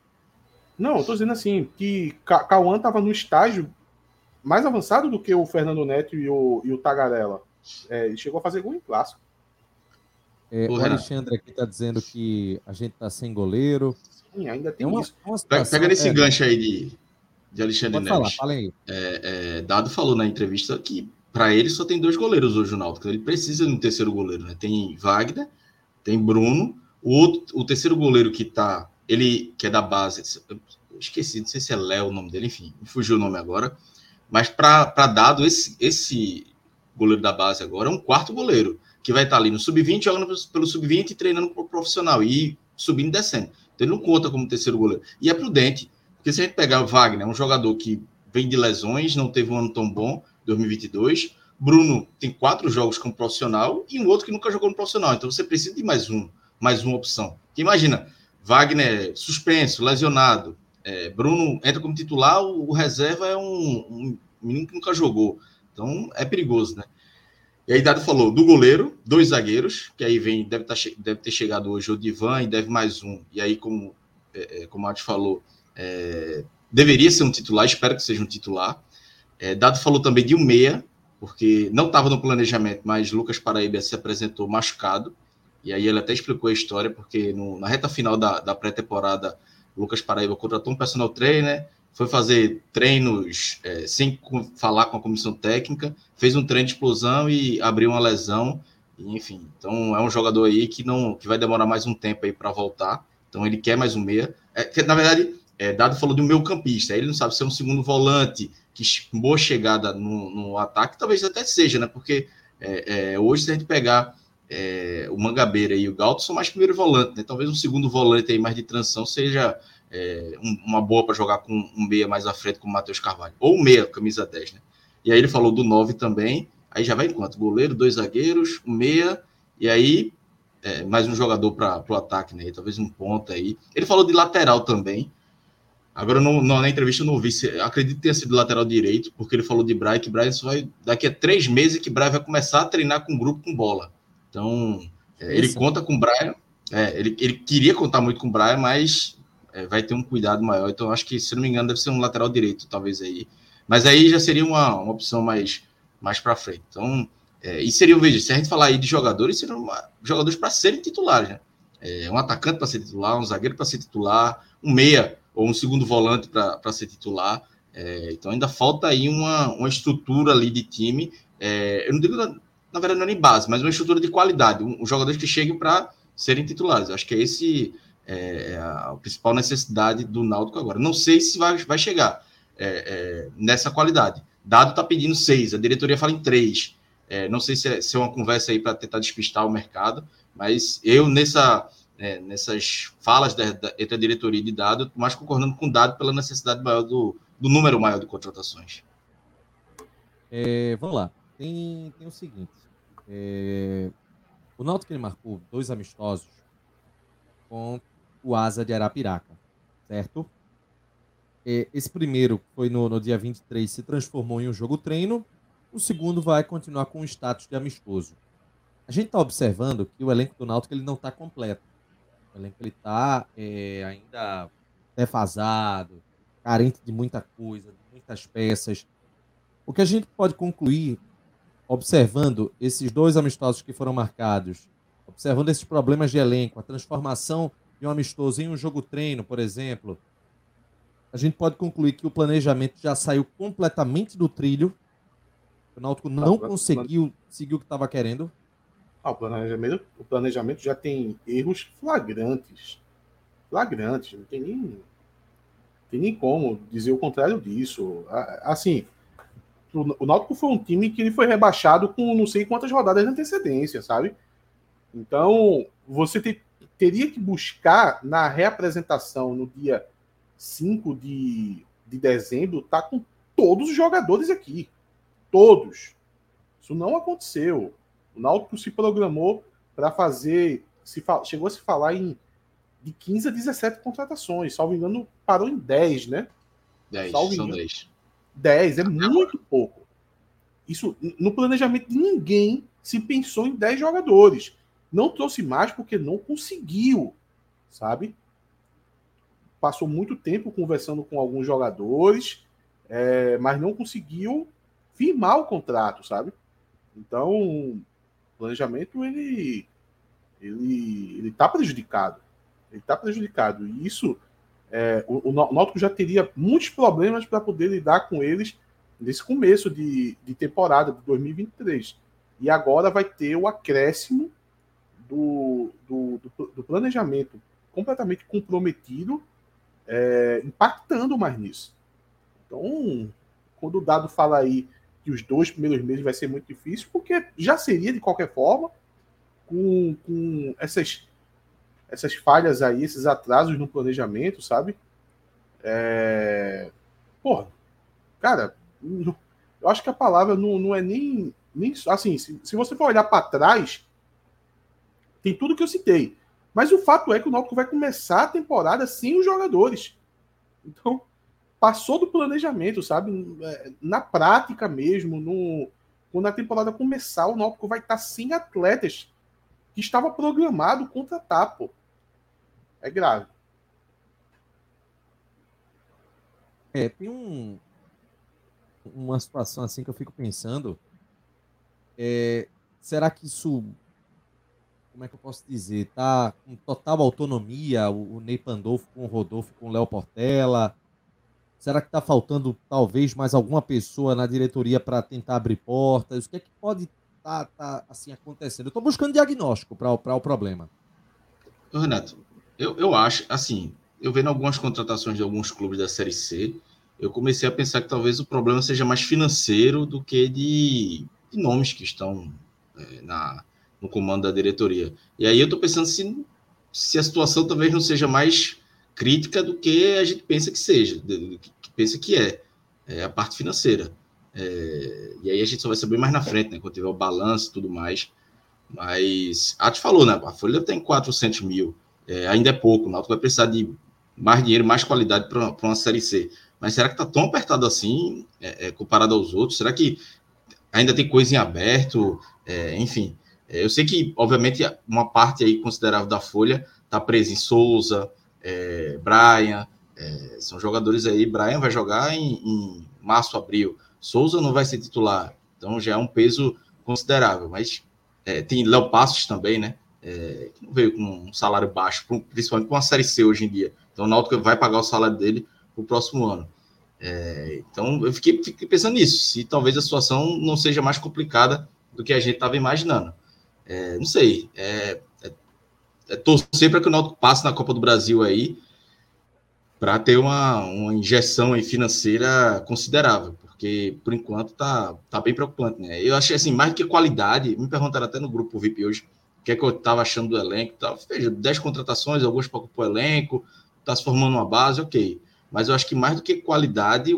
Não, eu tô dizendo assim, que Cauã tava no estágio mais avançado do que o Fernando Neto e o, e o Tagarela. É, ele chegou a fazer gol em clássico. É, o Alexandre aqui está dizendo que a gente está sem goleiro. Sim, ainda tem é uma, isso. Uma Pega nesse é, gancho aí de, de Alexandre Neves. Falar, fala aí. É, é, Dado falou na entrevista que para ele só tem dois goleiros hoje no Náutico. Ele precisa de um terceiro goleiro. Né? Tem Wagner, tem Bruno. O, outro, o terceiro goleiro que tá, ele que é da base, esqueci, não sei se é Léo o nome dele, enfim, fugiu o nome agora. Mas para dado, esse, esse goleiro da base agora é um quarto goleiro, que vai estar ali no sub-20, jogando pelo sub-20 e treinando para o profissional, e subindo e descendo. Então ele não conta como terceiro goleiro. E é prudente, porque se a gente pegar o Wagner, um jogador que vem de lesões, não teve um ano tão bom, 2022. Bruno tem quatro jogos como profissional e um outro que nunca jogou no profissional. Então você precisa de mais um, mais uma opção. Porque imagina, Wagner suspenso, lesionado, é, Bruno entra como titular, o, o reserva é um, um, menino que nunca jogou. Então é perigoso, né? E aí Dado falou do goleiro, dois zagueiros, que aí vem, deve, tá, deve ter chegado hoje o Divan e deve mais um. E aí, como, é, é como a Arte falou, é, deveria ser um titular, espero que seja um titular. É, Dado falou também de um meia, porque não estava no planejamento, mas Lucas Paraíba se apresentou machucado. E aí ele até explicou a história, porque no, na reta final da, da pré-temporada, Lucas Paraíba contratou um personal trainer, foi fazer treinos é, sem falar com a comissão técnica, fez um treino de explosão e abriu uma lesão. enfim, então é um jogador aí que não que vai demorar mais um tempo aí para voltar. Então ele quer mais um meia. É, na verdade, é, Dado falou do meu campista. Ele não sabe se é um segundo volante, que boa chegada no, no ataque, talvez até seja, né? Porque é, é, hoje, se a gente pegar é, o Mangabeira e o Galto, são mais primeiro volante, né? Talvez um segundo volante aí mais de transição seja é, uma boa para jogar com um meia mais à frente, como o Matheus Carvalho. Ou meia, camisa 10, né? E aí ele falou do 9 também. Aí já vai enquanto? Goleiro, dois zagueiros, um meia, e aí é, mais um jogador para o ataque, né? Talvez um ponta aí. Ele falou de lateral também. Agora, no, na entrevista, eu não ouvi. Se, acredito que tenha sido lateral direito, porque ele falou de Brian, que Brian só vai. Daqui a três meses que Brian vai começar a treinar com um grupo com bola. Então, é, ele conta com o Brian. É, ele, ele queria contar muito com o Brian, mas é, vai ter um cuidado maior. Então, acho que, se não me engano, deve ser um lateral direito, talvez aí. Mas aí já seria uma, uma opção mais, mais para frente. Então, é, e seria, veja, se a gente falar aí de jogadores, seriam uma, jogadores para serem titulares, né? É, um atacante para ser titular, um zagueiro para ser titular, um meia ou um segundo volante para ser titular. É, então ainda falta aí uma, uma estrutura ali de time. É, eu não digo, na, na, verdade, não é nem base, mas uma estrutura de qualidade. Um, um jogadores que cheguem para serem titulares. Acho que é esse é, é, a principal necessidade do Náutico agora. Não sei se vai, vai chegar é, é, nessa qualidade. Dado está pedindo seis, a diretoria fala em três. Não sei se é, se é uma conversa aí para tentar despistar o mercado, mas eu nessa é, nessas falas da, da, entre a diretoria de dado, mais concordando com o dado pela necessidade maior do, do número maior de contratações. É, vamos lá. Tem, tem o seguinte. É, o Náutico ele marcou dois amistosos com o Asa de Arapiraca, certo? É, esse primeiro foi no, no dia 23, se transformou em um jogo treino. O segundo vai continuar com o status de amistoso. A gente está observando que o elenco do Náutico ele não está completo. O elenco ele está é, ainda defasado, carente de muita coisa, de muitas peças. O que a gente pode concluir, observando esses dois amistosos que foram marcados, observando esses problemas de elenco, a transformação de um amistoso em um jogo treino, por exemplo, a gente pode concluir que o planejamento já saiu completamente do trilho. O Náutico não conseguiu seguir o que estava querendo. Ah, o, planejamento, o planejamento já tem erros flagrantes. Flagrantes. Não tem nem, tem nem como dizer o contrário disso. Assim, o Náutico foi um time que ele foi rebaixado com não sei quantas rodadas de antecedência, sabe? Então, você te, teria que buscar na reapresentação no dia 5 de, de dezembro, tá com todos os jogadores aqui. Todos. Isso não aconteceu. O Náutico se programou para fazer. Se, chegou a se falar em de 15 a 17 contratações. Salvo engano, parou em 10, né? 10, Salvo são 10. 10, é muito pouco. Isso, no planejamento de ninguém se pensou em 10 jogadores. Não trouxe mais porque não conseguiu, sabe? Passou muito tempo conversando com alguns jogadores, é, mas não conseguiu firmar o contrato, sabe? Então, planejamento ele ele ele está prejudicado, ele está prejudicado. E isso é, o, o Náutico já teria muitos problemas para poder lidar com eles nesse começo de, de temporada de 2023 e agora vai ter o acréscimo do, do, do, do planejamento completamente comprometido, é, impactando mais nisso. Então, quando o dado fala aí que os dois primeiros meses vai ser muito difícil, porque já seria de qualquer forma, com, com essas, essas falhas aí, esses atrasos no planejamento, sabe? É... Porra, cara, eu acho que a palavra não, não é nem, nem. Assim, se, se você for olhar para trás, tem tudo que eu citei. Mas o fato é que o Náutico vai começar a temporada sem os jogadores. Então, passou do planejamento, sabe? É, na prática mesmo, no, quando a temporada começar, o Náutico vai estar sem atletas que estava programado contratar, pô. É grave. É, tem um, uma situação assim que eu fico pensando. É, será que isso. Como é que eu posso dizer? Tá com total autonomia o, o Ney Pandolfo com o Rodolfo com o Léo Portela? Será que está faltando talvez mais alguma pessoa na diretoria para tentar abrir portas? O que é que pode estar tá, tá, assim acontecendo? Eu estou buscando diagnóstico para o problema. Renato, eu, eu acho, assim, eu vendo algumas contratações de alguns clubes da Série C, eu comecei a pensar que talvez o problema seja mais financeiro do que de, de nomes que estão é, na, no comando da diretoria. E aí eu estou pensando se, se a situação talvez não seja mais crítica do que a gente pensa que seja, do pensa que é, é a parte financeira. É, e aí a gente só vai saber mais na frente, né, quando tiver o balanço e tudo mais. Mas, a te falou, né? A Folha tem 400 mil, é, ainda é pouco. O Náutico vai precisar de mais dinheiro, mais qualidade para uma Série C. Mas será que está tão apertado assim, é, é, comparado aos outros? Será que ainda tem coisa em aberto? É, enfim, é, eu sei que, obviamente, uma parte aí considerável da folha está presa em Souza, Brian, é, são jogadores aí. Brian vai jogar em, em, março, abril. Souza não vai ser titular, então já é um peso considerável. Mas tem Léo Passos também, né? que não veio com um salário baixo, principalmente com a Série C hoje em dia. Então o Náutico vai pagar o salário dele para o próximo ano. É, então eu fiquei, fiquei, pensando nisso, se talvez a situação não seja mais complicada do que a gente estava imaginando. É, não sei, é, é, é torcer para que o Náutico passe na Copa do Brasil aí para ter uma, uma injeção financeira considerável, porque por enquanto tá, tá bem preocupante, né? Eu achei assim, mais que qualidade, me perguntaram até no grupo VIP hoje o que é que eu estava achando do elenco, tá? veja, 10 contratações, alguns para o elenco, está se formando uma base, ok. Mas eu acho que mais do que qualidade,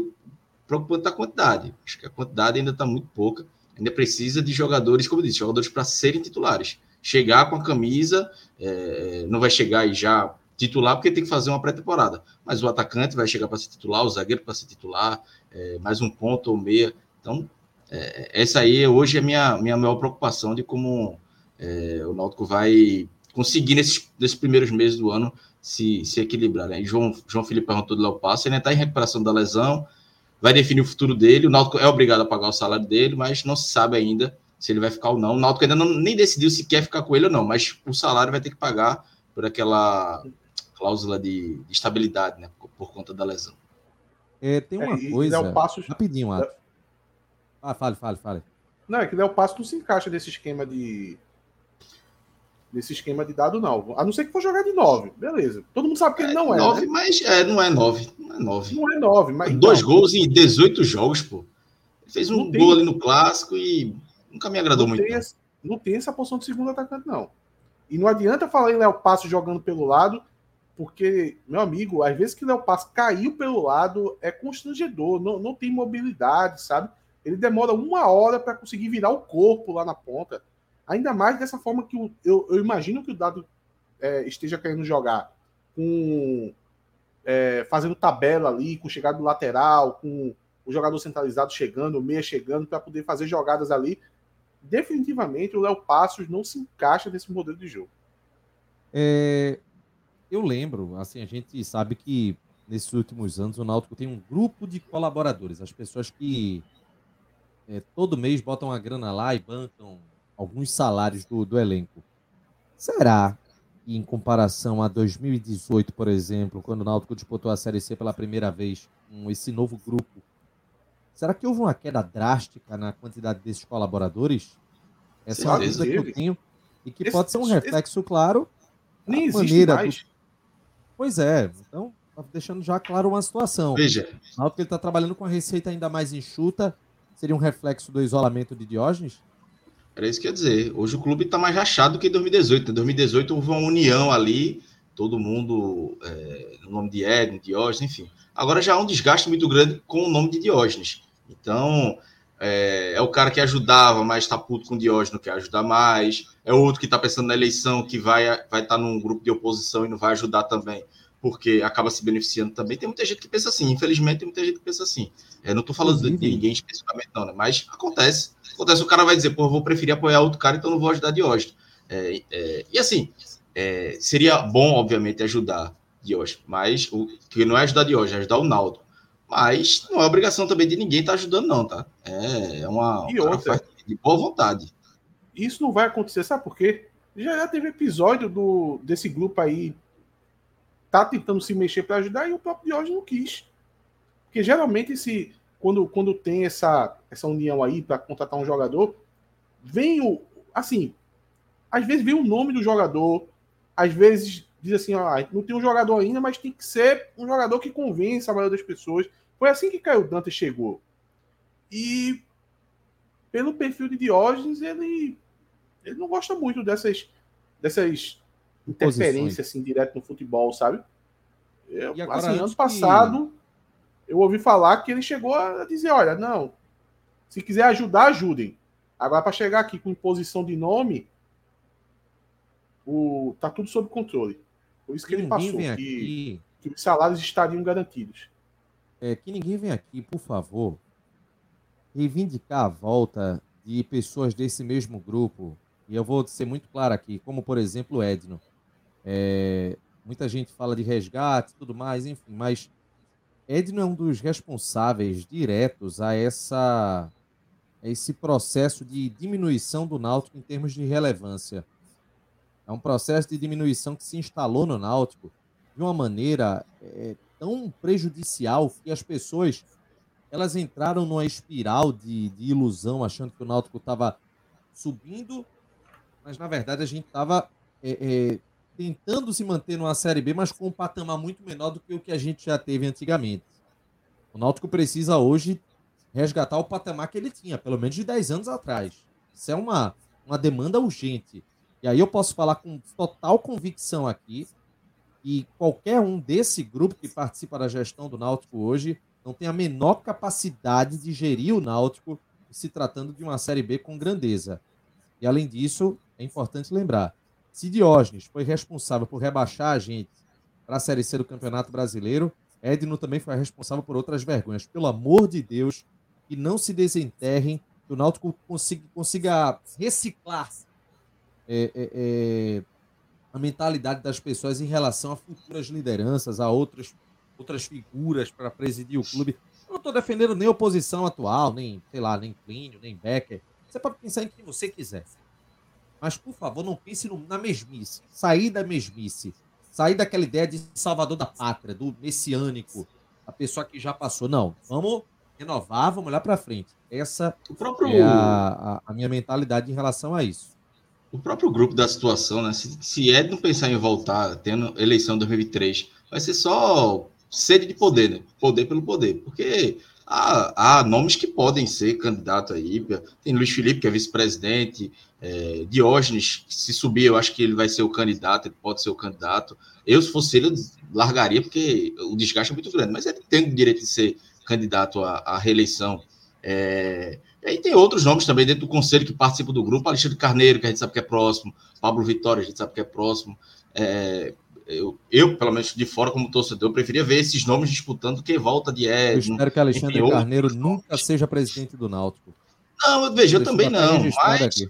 preocupante a quantidade. Acho que a quantidade ainda está muito pouca. Ainda precisa de jogadores, como eu disse, jogadores para serem titulares. Chegar com a camisa, é, não vai chegar e já titular, porque tem que fazer uma pré-temporada. Mas o atacante vai chegar para ser titular, o zagueiro para ser titular, é, mais um ponto ou meia. Então, é, essa aí hoje é a minha, minha maior preocupação de como é, o Náutico vai conseguir nesses, nesses primeiros meses do ano se, se equilibrar. Né? João, João Felipe perguntou do Léo Passo, ele está em recuperação da lesão, vai definir o futuro dele. O Náutico é obrigado a pagar o salário dele, mas não se sabe ainda se ele vai ficar ou não. O Náutico ainda não, nem decidiu se quer ficar com ele ou não, mas o salário vai ter que pagar por aquela cláusula de, de estabilidade, né? Por, por, conta da lesão. É, tem uma é, coisa. Léo Passos, rapidinho, Ato. Ah, fale, fale, fale. Não, é que Léo Passo não se encaixa nesse esquema de nesse esquema de dado não. A não ser que for jogar de 9. Beleza. Todo mundo sabe que é, ele não é. 9, né? mas é, não é 9. Não é 9. Não é 9, mas. Dois então, gols em 18 jogos, pô. Ele fez um tem, gol ali no clássico e nunca me agradou não muito. Tem essa, não tem essa posição de segundo atacante, não. E não adianta falar em Léo Passo jogando pelo lado, porque, meu amigo, às vezes que Léo Passo caiu pelo lado é constrangedor, não, não tem mobilidade, sabe? Ele demora uma hora para conseguir virar o corpo lá na ponta. Ainda mais dessa forma que o, eu, eu, imagino que o Dado é, esteja querendo jogar com é, fazendo tabela ali, com chegada do lateral, com o jogador centralizado chegando, o meia chegando, para poder fazer jogadas ali. Definitivamente o Léo Passos não se encaixa nesse modelo de jogo. É, eu lembro, assim, a gente sabe que nesses últimos anos o Náutico tem um grupo de colaboradores, as pessoas que é, todo mês botam a grana lá e bancam alguns salários do, do elenco. Será que, em comparação a 2018, por exemplo, quando o Náutico disputou a Série C pela primeira vez com esse novo grupo, será que houve uma queda drástica na quantidade desses colaboradores? Essa é uma dúvida que eu tenho e que esse, pode ser um reflexo, esse... claro, nem maneira mais. Do... Pois é, então tá deixando já claro uma situação. Veja. O Náutico está trabalhando com a receita ainda mais enxuta, seria um reflexo do isolamento de Diógenes? Era isso que ia dizer. Hoje o clube está mais rachado do que em 2018. Em 2018 houve uma união ali, todo mundo, é, no nome de Edno, Diógenes, enfim. Agora já há um desgaste muito grande com o nome de Diógenes. Então, é, é o cara que ajudava, mas está puto com o Diógenes, não quer ajudar mais. É outro que está pensando na eleição, que vai, vai estar tá num grupo de oposição e não vai ajudar também, porque acaba se beneficiando também. Tem muita gente que pensa assim, infelizmente tem muita gente que pensa assim. É, não estou falando de, de, ninguém especificamente, não, né? Mas acontece. Acontece, o cara vai dizer, pô, eu vou preferir apoiar outro cara, então não vou ajudar Diógenes. É, é, e assim, é, seria bom, obviamente, ajudar Diógenes, mas o que não é ajudar Diógenes, é ajudar o Naldo. Mas não é obrigação também de ninguém estar tá ajudando, não, tá? É, é uma. E outra, de boa vontade. Isso não vai acontecer, sabe por quê? Já, já teve episódio do, desse grupo aí tá tentando se mexer para ajudar e o próprio Diógenes não quis. Porque geralmente esse, quando, quando tem essa, essa união aí para contratar um jogador, vem o. Assim, às vezes vem o nome do jogador, às vezes diz assim: ah, não tem um jogador ainda, mas tem que ser um jogador que convença a maioria das pessoas. Foi assim que Caio Dante chegou. E pelo perfil de Diógenes, ele, ele não gosta muito dessas, dessas interferências assim, direto no futebol, sabe? Eu, assim, ano passado, eu ouvi falar que ele chegou a dizer: olha, não, se quiser ajudar, ajudem. Agora, para chegar aqui com imposição de nome, o, tá tudo sob controle. Por isso que ele passou, que, que, os salários estariam garantidos. É, que ninguém vem aqui, por favor, reivindicar a volta de pessoas desse mesmo grupo. E eu vou ser muito claro aqui, como por exemplo o Edno. É, muita gente fala de resgate e tudo mais, enfim, mas Edno é um dos responsáveis diretos a essa a esse processo de diminuição do Náutico em termos de relevância. É um processo de diminuição que se instalou no Náutico de uma maneira é, tão prejudicial que as pessoas elas entraram numa espiral de, de ilusão, achando que o Náutico estava subindo, mas na verdade a gente estava é, é, tentando se manter numa Série B, mas com um patamar muito menor do que o que a gente já teve antigamente. O Náutico precisa hoje resgatar o patamar que ele tinha, pelo menos de 10 anos atrás. Isso é uma, uma demanda urgente. E aí eu posso falar com total convicção aqui que qualquer um desse grupo que participa da gestão do Náutico hoje não tem a menor capacidade de gerir o Náutico se tratando de uma Série B com grandeza. E além disso, é importante lembrar, se Diógenes foi responsável por rebaixar a gente para a Série C do Campeonato Brasileiro, Edno também foi responsável por outras vergonhas. Pelo amor de Deus, que não se desenterrem, que o Náutico consiga, consiga reciclar é, é, é, a mentalidade das pessoas em relação a futuras lideranças, a outras, outras figuras para presidir o clube. Eu não estou defendendo nem oposição atual, nem, sei lá, nem Plínio, nem Becker. Você pode pensar em quem você quiser. Mas, por favor, não pense no, na mesmice. Sair da mesmice. Sair daquela ideia de salvador da pátria, do messiânico, a pessoa que já passou. Não, vamos renovar, vamos olhar para frente. Essa próprio... é a, a, a, minha mentalidade em relação a isso. O próprio grupo da situação, né? Se, se Ed não pensar em voltar, tendo eleição 2023, vai ser só sede de poder, né? Poder pelo poder. Porque há, há nomes que podem ser candidato aí. Tem Luiz Felipe, que é vice-presidente, é, Diógenes, se subir, eu acho que ele vai ser o candidato, ele pode ser o candidato. Eu, se fosse ele, eu largaria, porque o desgaste é muito grande, mas ele tem o direito de ser candidato à, à reeleição. É, e aí tem outros nomes também dentro do conselho que participam do grupo, Alexandre Carneiro, que a gente sabe que é próximo, Pablo Vitória, a gente sabe que é próximo. É, eu, eu, pelo menos de fora, como torcedor, eu preferia ver esses nomes disputando que volta de Edno. Eu espero que Alexandre enfim, Carneiro nunca seja presidente do Náutico. Não, veja, eu também não, mas,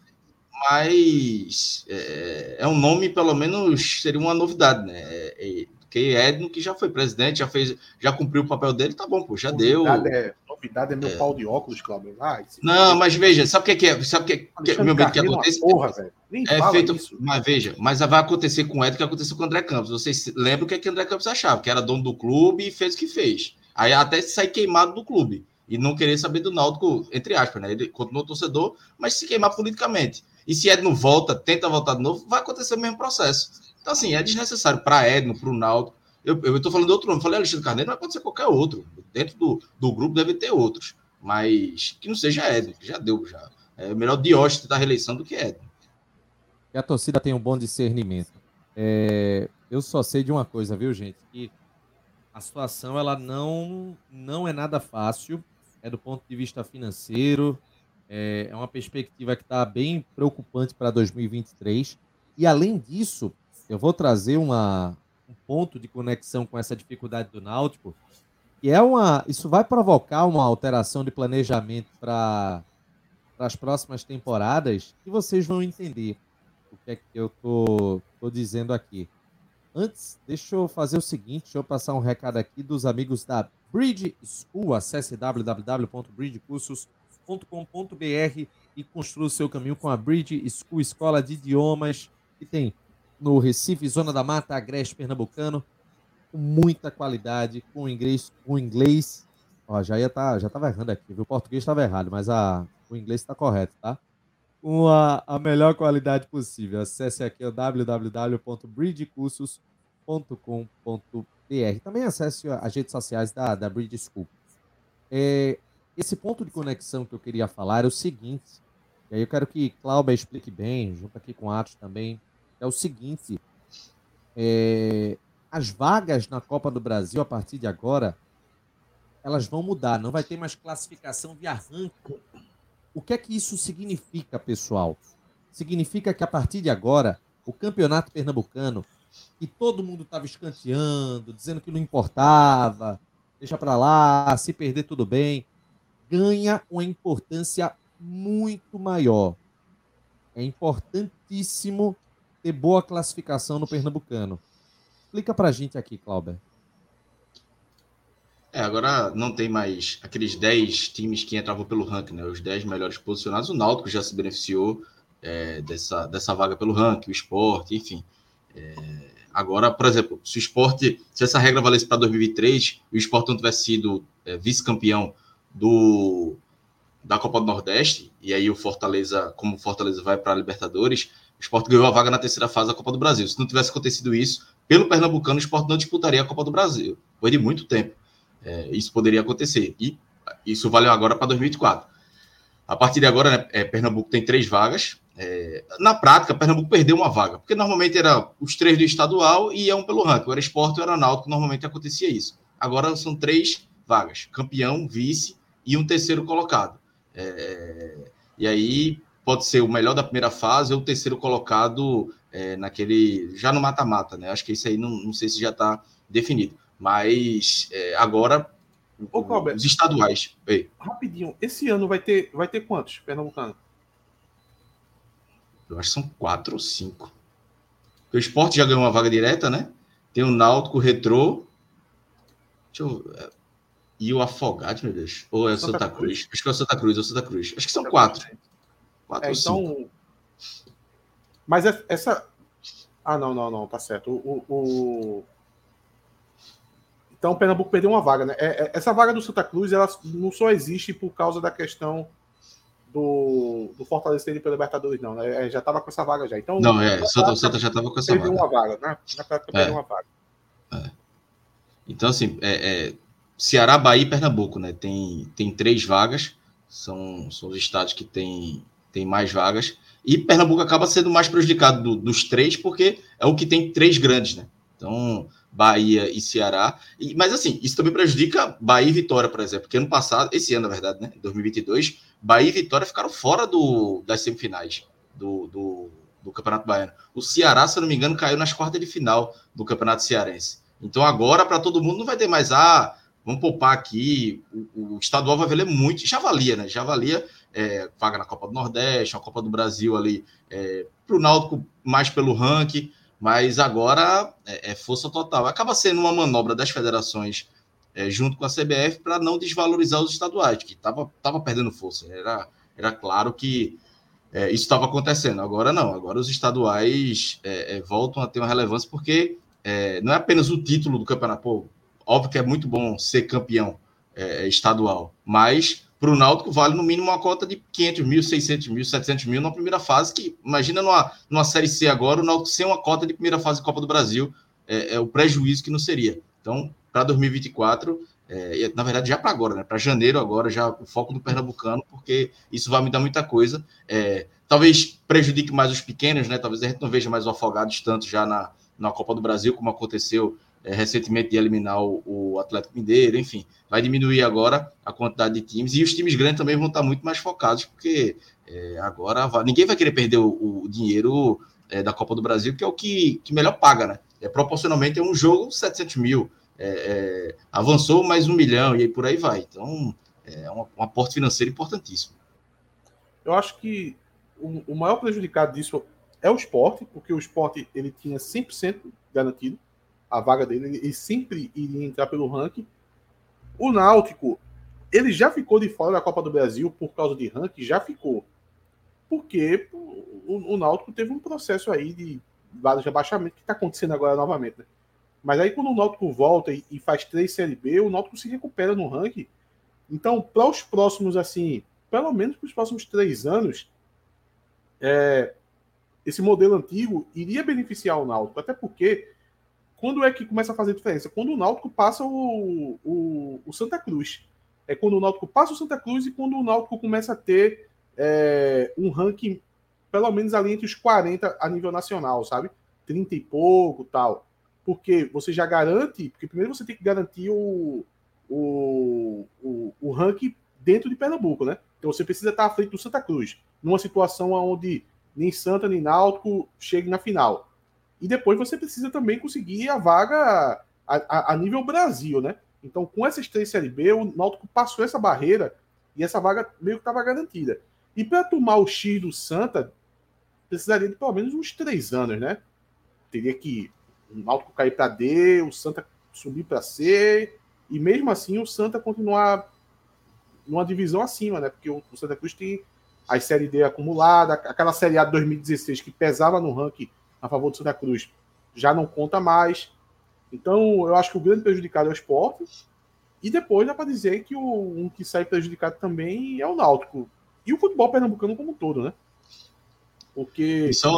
mas é, é, um nome, pelo menos, seria uma novidade, né? É, é porque Edno, que já foi presidente, já fez, já cumpriu o papel dele, tá bom, pô, já deu. É, novidade é meu é. pau de óculos, Cláudio. Ah, não, mas veja, sabe o que, que é? Sabe o que, que meu medo que acontece? Porra, velho. Nem é feito, isso. mas veja, mas vai acontecer com o Edno que aconteceu com o André Campos. Vocês lembram o que, é que o André Campos achava? Que era dono do clube e fez o que fez. Aí até sair queimado do clube e não querer saber do Náutico, entre aspas, né? Ele continuou torcedor, mas se queimar politicamente. E se Edno volta, tenta voltar de novo, vai acontecer o mesmo processo. Então, assim, é desnecessário para Edno, para o Náutico, eu estou falando de outro nome. Falei Alexandre Carneiro, mas pode ser qualquer outro. Dentro do, do grupo deve ter outros. Mas que não seja Edno, que já deu. já. É melhor Diógenes da reeleição do que Edno. E a torcida tem um bom discernimento. É, eu só sei de uma coisa, viu, gente? Que a situação ela não, não é nada fácil. É do ponto de vista financeiro. É, é uma perspectiva que está bem preocupante para 2023. E além disso, eu vou trazer uma, um ponto de conexão com essa dificuldade do Náutico, e é uma, isso vai provocar uma alteração de planejamento para as próximas temporadas, e vocês vão entender o que é que eu tô, tô dizendo aqui. Antes, deixa eu fazer o seguinte, deixa eu passar um recado aqui dos amigos da Bridge School. Acesse www.bridgecursos.com.br e construa o seu caminho com a Bridge School, escola de idiomas, que tem no Recife, Zona da Mata, Agreste, Pernambucano, com muita qualidade, com inglês, com inglês. Ó, já ia tá, já tava errando aqui, viu? O português estava errado, mas a, o inglês está correto, tá? Com a, a melhor qualidade possível. Acesse aqui o www.bridgecursos.com bridge.com.br. Também acesse as redes sociais da, da Bridge School. É, esse ponto de conexão que eu queria falar é o seguinte, e aí eu quero que Cláudia explique bem, junto aqui com Atos também, é o seguinte, é, as vagas na Copa do Brasil, a partir de agora, elas vão mudar, não vai ter mais classificação via ranking. O que é que isso significa, pessoal? Significa que a partir de agora, o Campeonato Pernambucano que todo mundo estava escanteando, dizendo que não importava, deixa para lá, se perder tudo bem, ganha uma importância muito maior. É importantíssimo ter boa classificação no Pernambucano. Explica para a gente aqui, Clauber. É, agora não tem mais aqueles 10 times que entravam pelo ranking, né? Os 10 melhores posicionados. O Náutico já se beneficiou é, dessa, dessa vaga pelo ranking, o esporte, enfim. É, agora, por exemplo, se o esporte, se essa regra valesse para 2023 e o esporte não tivesse sido é, vice-campeão do da Copa do Nordeste, e aí o Fortaleza, como o Fortaleza vai para a Libertadores, o esporte ganhou a vaga na terceira fase da Copa do Brasil. Se não tivesse acontecido isso, pelo Pernambucano, o esporte não disputaria a Copa do Brasil. Foi de muito tempo. É, isso poderia acontecer. E isso valeu agora para 2024. A partir de agora, né, é, Pernambuco tem três vagas, é, na prática, Pernambuco perdeu uma vaga, porque normalmente era os três do estadual e iam pelo ranking. Era esporte era náutico, normalmente acontecia isso. Agora são três vagas: campeão, vice e um terceiro colocado. É, e aí pode ser o melhor da primeira fase ou o terceiro colocado é, naquele. já no mata-mata, né? Acho que isso aí não, não sei se já está definido. Mas é, agora. Ô, os estaduais. Ei. Rapidinho, esse ano vai ter, vai ter quantos, Pernambucano? Eu acho que são quatro ou cinco. o esporte já ganhou uma vaga direta, né? Tem o Náutico, o Retrô. Deixa eu. E o Afogado, meu Deus. Ou é o Santa, Santa Cruz. Cruz? Acho que é o Santa Cruz, é o Santa Cruz. Acho que são quatro. Cruz. Quatro é, ou então... cinco. Mas essa. Ah, não, não, não, tá certo. O, o... Então o Pernambuco perdeu uma vaga, né? É, é, essa vaga do Santa Cruz ela não só existe por causa da questão do, do Fortaleza ter ido para Libertadores, não, né? É, já estava com essa vaga já. Então, não, é, o Santa, Santa já estava com essa vaga. uma vaga, né? Na prática, é. uma vaga. É. Então, assim, é, é, Ceará, Bahia e Pernambuco, né? Tem, tem três vagas, são, são os estados que têm tem mais vagas. E Pernambuco acaba sendo mais prejudicado do, dos três, porque é o que tem três grandes, né? Então, Bahia e Ceará. E, mas assim, isso também prejudica Bahia e Vitória, por exemplo, porque ano passado, esse ano, na verdade, né, 2022, Bahia e Vitória ficaram fora do, das semifinais do, do, do Campeonato Baiano. O Ceará, se eu não me engano, caiu nas quartas de final do Campeonato Cearense. Então agora, para todo mundo, não vai ter mais, ah, vamos poupar aqui, o, o estadual vai valer muito, já valia, né? Já valia é, vaga na Copa do Nordeste, a Copa do Brasil ali, é, para o Náutico mais pelo ranking, mas agora é, é, força total. Acaba sendo uma manobra das federações é, junto com a CBF para não desvalorizar os estaduais, que estava tava perdendo força. Era, era claro que é, isso estava acontecendo. Agora não, agora os estaduais é, voltam a ter uma relevância, porque não é apenas o título do campeonato. Pô, óbvio que é muito bom ser campeão estadual, mas para o Náutico vale no mínimo uma cota de 500 mil, 600 mil, 700 mil na primeira fase, que imagina numa, numa Série C agora, o Náutico sem uma cota de primeira fase Copa do Brasil, é, é o prejuízo que não seria. Então, para 2024, é, na verdade já para agora, né? para janeiro agora, já o foco do Pernambucano, porque isso vai me dar muita coisa. É, talvez prejudique mais os pequenos, né? talvez a gente não veja mais o Afogados tanto já na, na Copa do Brasil, como aconteceu é, recentemente de eliminar o, o, Atlético Mineiro, enfim, vai diminuir agora a quantidade de times e os times grandes também vão estar muito mais focados, porque é, agora vai, ninguém vai querer perder o, o dinheiro é, da Copa do Brasil, que é o que, que melhor paga, né? É, proporcionalmente é um jogo 700 mil, é, é, avançou mais um milhão e aí por aí vai. Então, é um, um aporte financeiro importantíssimo. Eu acho que o, o maior prejudicado disso é o esporte, porque o esporte ele tinha 100% garantido a vaga dele, ele, ele sempre iria entrar pelo ranking. O Náutico, ele já ficou de fora da Copa do Brasil por causa de ranking, já ficou. Porque o, o Náutico teve um processo aí de vários rebaixamentos que está acontecendo agora novamente. Né? Mas aí quando o Náutico volta e, e, faz três Série B, o Náutico se recupera no ranking. Então, para os próximos, assim, pelo menos para os próximos três anos, é, esse modelo antigo iria beneficiar o Náutico, até porque quando é que começa a fazer diferença? Quando o Náutico passa o, o, o Santa Cruz. É quando o Náutico passa o Santa Cruz e quando o Náutico começa a ter é, um ranking pelo menos ali entre os 40 a nível nacional, sabe? 30 e pouco tal. Porque você já garante, porque primeiro você tem que garantir o, o, o, o ranking dentro de Pernambuco, né? Então você precisa estar à frente do Santa Cruz, numa situação onde nem Santa nem Náutico chegue na final. E depois você precisa também conseguir a vaga a, a, a nível Brasil, né? Então, com essas três Série B, o Náutico passou essa barreira e essa vaga meio que estava garantida. E para tomar o X do Santa, precisaria de pelo menos uns três anos, né? Teria que o Náutico cair para D, o Santa subir para C, e mesmo assim o Santa continuar numa divisão acima, né? Porque o, Santa Cruz tem a Série D acumulada, aquela Série A de 2016 que pesava no ranking a favor do Santa Cruz já não conta mais. Então, eu acho que o grande prejudicado é o esporte. E depois dá para dizer que o um que sai prejudicado também é o Náutico. E o futebol pernambucano como um todo, né? Porque. Só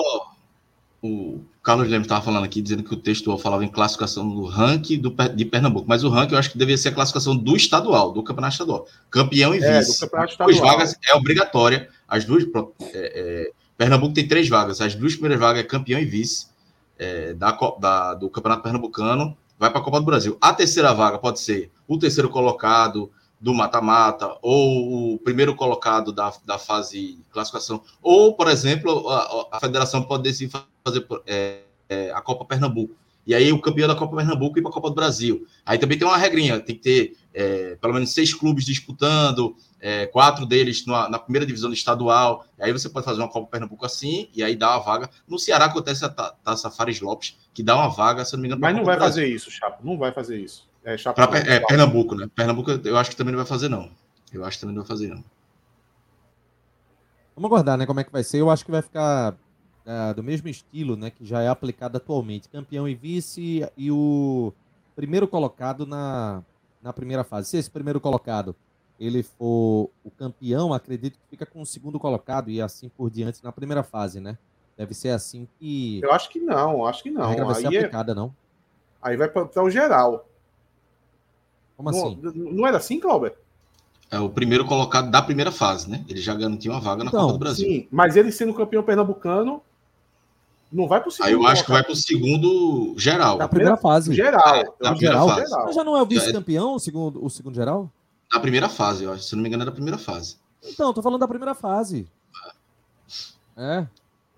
o Carlos Lemos estava falando aqui, dizendo que o texto falava em classificação do ranking do, de Pernambuco, mas o ranking eu acho que deveria ser a classificação do estadual, do campeonato estadual. Campeão e é, vice. Duas vagas é obrigatória. As duas. É, é, Pernambuco tem três vagas. As duas primeiras vagas é campeão e vice é, da, da, do Campeonato Pernambucano. Vai para a Copa do Brasil. A terceira vaga pode ser o terceiro colocado, do mata-mata, ou o primeiro colocado da, da fase de classificação, ou, por exemplo, a, a federação pode decidir fazer é, é, a Copa Pernambuco. E aí o campeão da Copa Pernambuco ir para a Copa do Brasil. Aí também tem uma regrinha, tem que ter é, pelo menos seis clubes disputando, é, quatro deles na, na, primeira divisão estadual. Aí você pode fazer uma Copa Pernambuco assim, e aí dá uma vaga. No Ceará acontece a Taça Fares Lopes, que dá uma vaga, se não me engano. Mas não vai fazer isso, Chapo, não vai fazer isso. É, pra, é, Pernambuco, né? Pernambuco eu acho que também não vai fazer, não. Eu acho que também não vai fazer, não. Vamos aguardar, né? Como é que vai ser? Eu acho que vai ficar é, do mesmo estilo, né? Que já é aplicado atualmente. Campeão e vice e o primeiro colocado na, na primeira fase. Se esse primeiro colocado ele for o campeão, acredito que fica com o segundo colocado e assim por diante na primeira fase, né? Deve ser assim que. Eu acho que não, acho que não. A regra vai ser é aplicada, é... não. Aí vai para o geral. Como assim? Não, não era assim, Cláudio? É o primeiro colocado da primeira fase, né? Ele já garantiu uma vaga na então, Copa do Brasil. Sim, mas ele sendo campeão pernambucano, não vai para o segundo. Aí eu acho que vai para o segundo geral. Da primeira fase. Geral. É, da primeira geral, fase. Mas já não é o vice-campeão, o segundo, o segundo geral? Na primeira fase, eu acho. Se não me engano, é da primeira fase. Então, tô falando da primeira fase. É.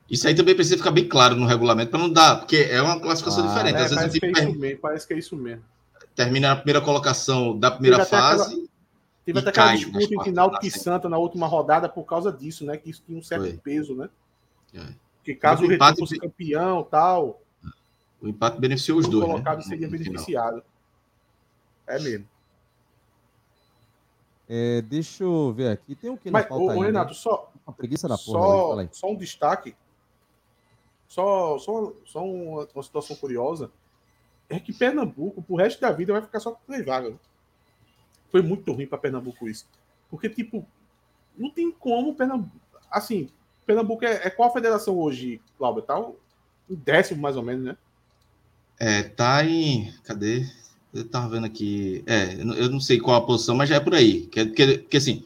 Isso aí também precisa ficar bem claro no regulamento para não dar, porque é uma classificação ah, diferente. É, Às vezes parece, que é mesmo, parece que é isso mesmo termina na primeira colocação da primeira fase. Aquela, teve até aquela disputa entre Náutico e Santa na última rodada por causa disso, né? Que isso tinha um certo Foi. peso, né? É. Porque caso o, o empate fosse campeão tal. O empate beneficiou os dois. O colocado né? seria beneficiado. É mesmo. É, deixa eu ver aqui. Tem o que Mas, falta o, Renato, né? só. Uma preguiça da porra. Só, só um destaque. Só, só, só uma, uma situação curiosa é que Pernambuco, pro resto da vida, vai ficar só com três vagas. Né? Foi muito ruim para Pernambuco isso. Porque, tipo, não tem como Pernambuco. Assim, Pernambuco é, é qual a federação hoje, Cláudio? Tá um décimo, mais ou menos, né? É, tá em. Cadê? Eu tava vendo aqui. É, eu não sei qual a posição, mas já é por aí. Que, que, que assim,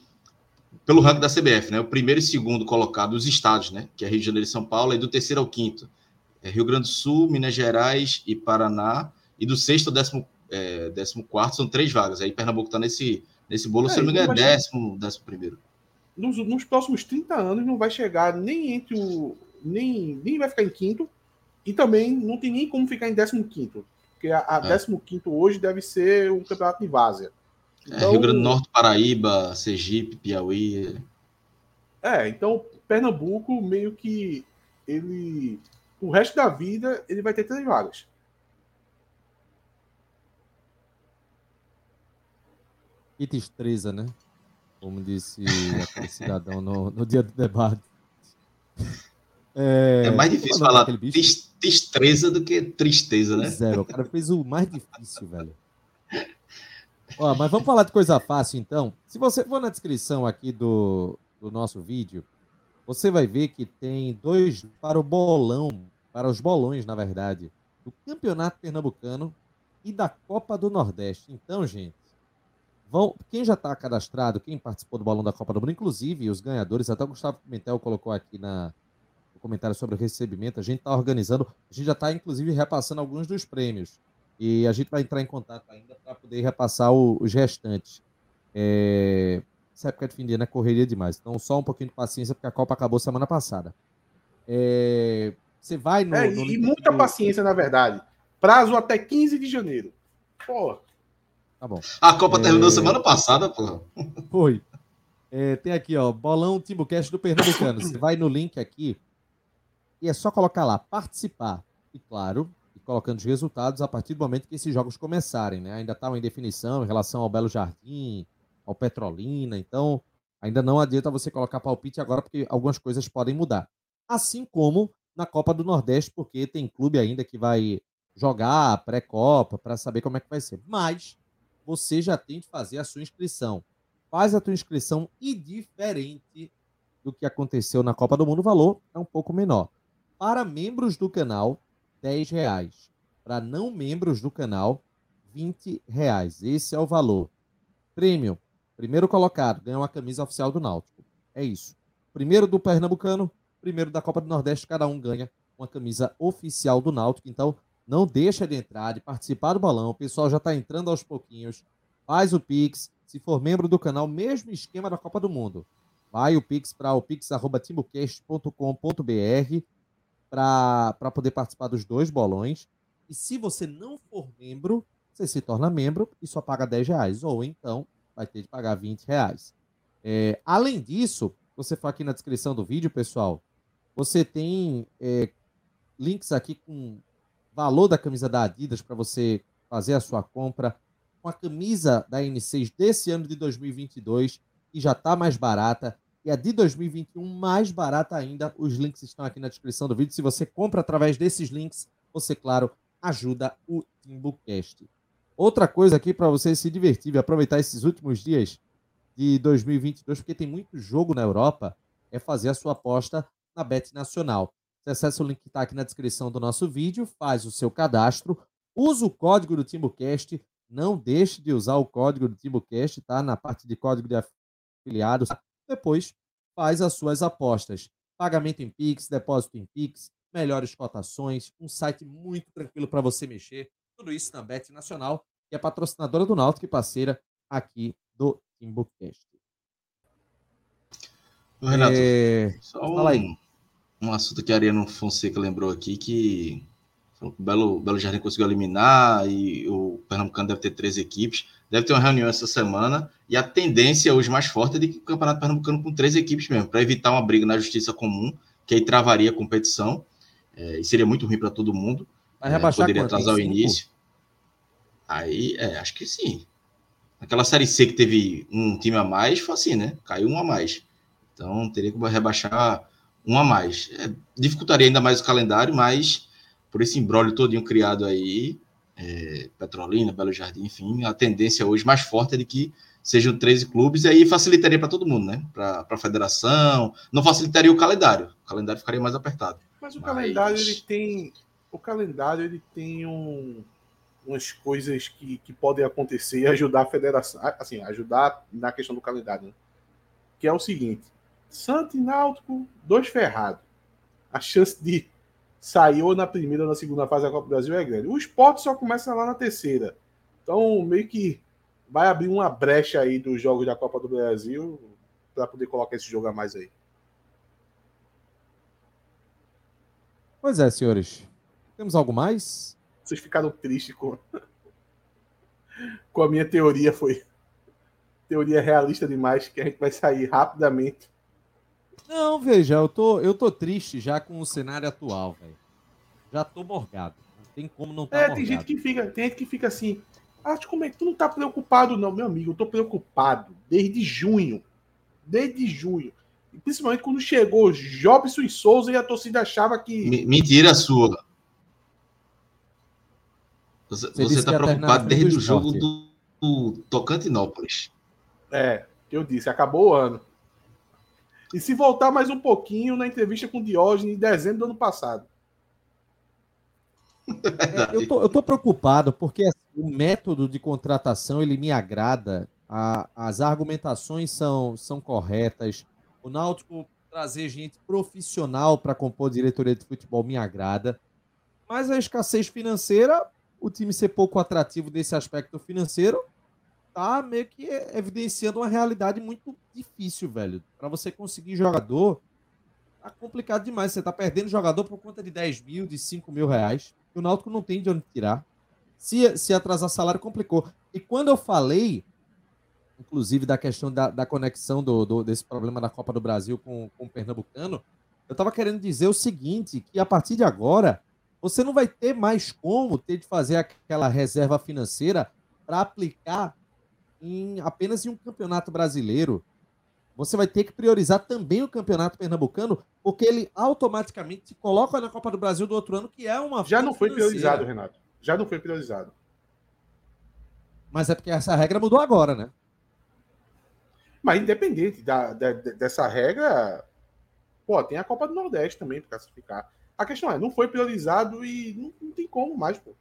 pelo ranking da CBF, né? O primeiro e segundo colocado, os estados, né? Que é Rio de Janeiro e São Paulo, e do terceiro ao quinto. É Rio Grande do Sul, Minas Gerais e Paraná. E do sexto ao décimo, é, décimo quarto são três vagas. Aí Pernambuco está nesse, nesse bolo, é, se não me engano, é décimo, décimo primeiro. Nos, nos, próximos 30 anos não vai chegar nem entre o. nem, nem vai ficar em quinto, e também não tem nem como ficar em décimo quinto. Porque a, a é. décimo quinto hoje deve ser um campeonato de várzea. Então, é, Rio Grande do Norte, Paraíba, Sergipe, Piauí. É, então Pernambuco meio que ele o resto da vida ele vai ter três vagas. Que destreza, né? Como disse aquele cidadão no, no dia do debate. É, é mais difícil falar destreza do que tristeza, né? Zero. O cara fez o mais difícil, velho. Ó, mas vamos falar de coisa fácil, então. Se você for na descrição aqui do, do nosso vídeo, você vai ver que tem dois para o bolão, para os bolões, na verdade, do Campeonato Pernambucano e da Copa do Nordeste. Então, gente, vão, quem já está cadastrado, quem participou do bolão da Copa do Mundo, inclusive os ganhadores, até o Gustavo Pimentel colocou aqui na, comentário sobre o recebimento, a gente está organizando, a gente já está, inclusive, repassando alguns dos prêmios. E a gente vai entrar em contato ainda para poder repassar o, os restantes. É, essa época de fim de ano é correria demais. Então, só um pouquinho de paciência, porque a Copa acabou semana passada. É... Você vai no. É, no e muita do... paciência, na verdade. Prazo até 15 de janeiro. Pô. Tá bom. A Copa é... terminou semana passada, pô. Foi. É, tem aqui, ó, Bolão Timbucast do Pernambucano. Você vai no link aqui e é só colocar lá, participar. E claro, e colocando os resultados a partir do momento que esses jogos começarem, né? Ainda estavam tá em definição em relação ao Belo Jardim, ao Petrolina. Então, ainda não adianta você colocar palpite agora, porque algumas coisas podem mudar. Assim como na Copa do Nordeste, porque tem clube ainda que vai jogar pré-copa para saber como é que vai ser. Mas você já tem de fazer a sua inscrição. Faz a tua inscrição e diferente do que aconteceu na Copa do Mundo, o valor é um pouco menor. Para membros do canal, 10 reais. Para não membros do canal, 20 reais. Esse é o valor. Prêmio, Primeiro colocado ganha uma camisa oficial do Náutico. É isso. Primeiro do Pernambucano, primeiro da Copa do Nordeste, cada um ganha uma camisa oficial do Náutico. Então, não deixa de entrar, de participar do balão. O pessoal já está entrando aos pouquinhos. Faz o Pix. Se for membro do canal, mesmo esquema da Copa do Mundo. Vai o Pix para o pix.timbocast.com.br para poder participar dos dois bolões. E se você não for membro, você se torna membro e só paga 10 reais. Ou então vai ter de pagar 20 reais. É, além disso, você for aqui na descrição do vídeo, pessoal, você tem é, links aqui com valor da camisa da Adidas para você fazer a sua compra. Com a camisa da N6 desse ano de 2022, que já está mais barata, e a de 2021 mais barata ainda. Os links estão aqui na descrição do vídeo. Se você compra através desses links, você, claro, ajuda o TimbuCast. Outra coisa aqui para você se divertir e aproveitar esses últimos dias de 2022, porque tem muito jogo na Europa, é fazer a sua aposta na Bet Nacional. Você acessa o link que está aqui na descrição do nosso vídeo, faz o seu cadastro, usa o código do TimbuCast, não deixe de usar o código do TimbuCast, tá? Na parte de código de afiliados. Depois faz as suas apostas. Pagamento em Pix, depósito em Pix, melhores cotações, um site muito tranquilo para você mexer. Tudo isso na Bet Nacional, que é patrocinadora do Náutico e parceira aqui do TimbuCast. Renato, é... só um, Fala aí. um assunto que a Ariano Fonseca lembrou aqui, que o Belo, Belo Jardim conseguiu eliminar e o Pernambucano deve ter três equipes. Deve ter uma reunião essa semana e a tendência hoje mais forte é de que o Campeonato Pernambucano com três equipes mesmo, para evitar uma briga na justiça comum, que aí travaria a competição é, e seria muito ruim para todo mundo. Rebaixar é, poderia quanto? atrasar o início. Aí, é, acho que sim. Aquela série C que teve um time a mais, foi assim, né? Caiu um a mais. Então teria que rebaixar um a mais. É, dificultaria ainda mais o calendário, mas por esse embrólio todinho criado aí, é, Petrolina, Belo Jardim, enfim, a tendência hoje mais forte é de que sejam 13 clubes, e aí facilitaria para todo mundo, né? Para a federação, não facilitaria o calendário, o calendário ficaria mais apertado. Mas o mas... calendário ele tem o calendário ele tem um, umas coisas que, que podem acontecer e ajudar a federação, assim, ajudar na questão do calendário, né? que é o seguinte: Santo e Náutico, dois ferrados. A chance de sair ou na primeira ou na segunda fase da Copa do Brasil é grande. O esporte só começa lá na terceira. Então, meio que vai abrir uma brecha aí dos jogos da Copa do Brasil para poder colocar esse jogo a mais aí. Pois é, senhores. Temos algo mais? Vocês ficaram tristes com, com a minha teoria, foi teoria realista demais, que a gente vai sair rapidamente. Não, veja, eu tô, eu tô triste já com o cenário atual, velho. Já tô morgado. Não tem como não estar tá É, morgado. tem gente que fica, tem gente que fica assim, ah, como é que tu não tá preocupado não, meu amigo? Eu tô preocupado desde junho. Desde junho. Principalmente quando chegou Jobson e Souza e a torcida achava que. Mentira sua. Você, você tá preocupado desde o jogo do, do Tocantinópolis. É, eu disse, acabou o ano. E se voltar mais um pouquinho na entrevista com o Diógenes em dezembro do ano passado. É, eu, tô, eu tô preocupado porque assim, o método de contratação ele me agrada, a, as argumentações são, são corretas. O Náutico trazer gente profissional para compor diretoria de futebol me agrada. Mas a escassez financeira, o time ser pouco atrativo desse aspecto financeiro, tá meio que evidenciando uma realidade muito difícil, velho. Para você conseguir jogador, tá complicado demais. Você tá perdendo jogador por conta de 10 mil, de 5 mil reais. O Náutico não tem de onde tirar. Se, se atrasar salário, complicou. E quando eu falei, inclusive, da questão da, da conexão do, do, desse problema da Copa do Brasil com, com o Pernambucano, eu estava querendo dizer o seguinte: que a partir de agora, você não vai ter mais como ter de fazer aquela reserva financeira para aplicar em apenas em um campeonato brasileiro. Você vai ter que priorizar também o campeonato pernambucano, porque ele automaticamente se coloca na Copa do Brasil do outro ano, que é uma. Já não foi financeira. priorizado, Renato. Já não foi priorizado. Mas é porque essa regra mudou agora, né? Mas independente da, da, dessa regra, pô, tem a Copa do Nordeste também para classificar. A questão é, não foi priorizado e não, não tem como mais, pô.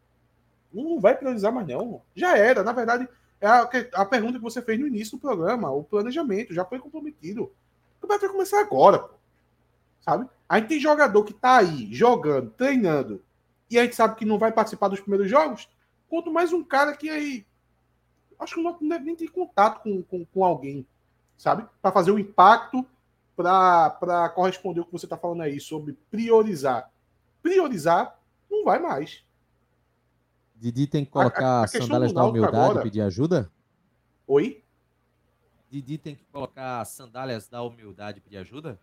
Não vai priorizar mais, não. Já era. Na verdade, é a, a, pergunta que você fez no início do programa, o planejamento já foi comprometido. O campeonato vai começar agora, pô. sabe? A gente tem jogador que tá aí jogando, treinando, e a gente sabe que não vai participar dos primeiros jogos. Quanto mais um cara que aí. Acho que não deve nem ter contato com, com, com alguém, sabe? Para fazer o um impacto, para corresponder o que você está falando aí sobre priorizar. Priorizar não vai mais. Didi tem que colocar a, a sandálias da humildade agora... e pedir ajuda? Oi? Didi tem que colocar sandálias da humildade e pedir ajuda?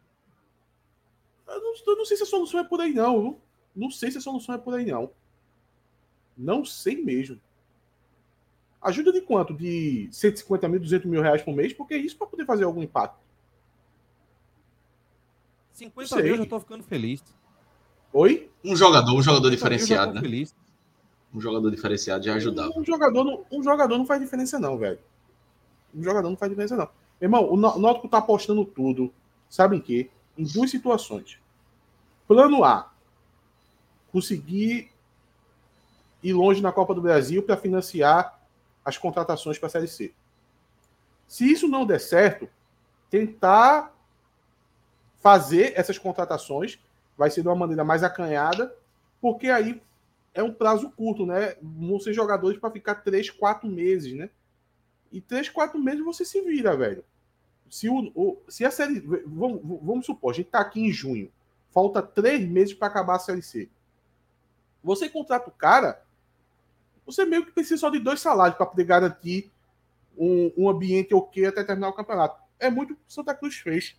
Eu não, eu não, sei se a solução é por aí, não. Não sei se a solução é por aí, não. Não sei mesmo. Ajuda de quanto? De 150 mil, 200 mil reais por mês? Porque é isso para poder fazer algum impacto. 50 mil eu já tô ficando feliz. Oi? Um jogador, um jogador diferenciado, né? Feliz um jogador diferenciado já ajudava. Um jogador, não, um jogador não faz diferença, não, velho. Um jogador não faz diferença, não. Irmão, o Náutico tá apostando tudo. Sabem que? Em duas situações. Plano A: conseguir ir longe na Copa do Brasil para financiar as contratações para a Série C. Se isso não der certo, tentar fazer essas contratações vai ser de uma maneira mais acanhada, porque aí é um prazo curto, né? Vão ser jogadores para ficar três, quatro meses, né? E três, quatro meses você se vira, velho. Se, o, o se a série. Vamos, vamos supor, a gente tá aqui em junho. Falta três meses para acabar a série C. Você contrata o cara, você meio que precisa só de dois salários para poder garantir um, um ambiente ok até terminar o campeonato. É muito o que o Santa Cruz fez.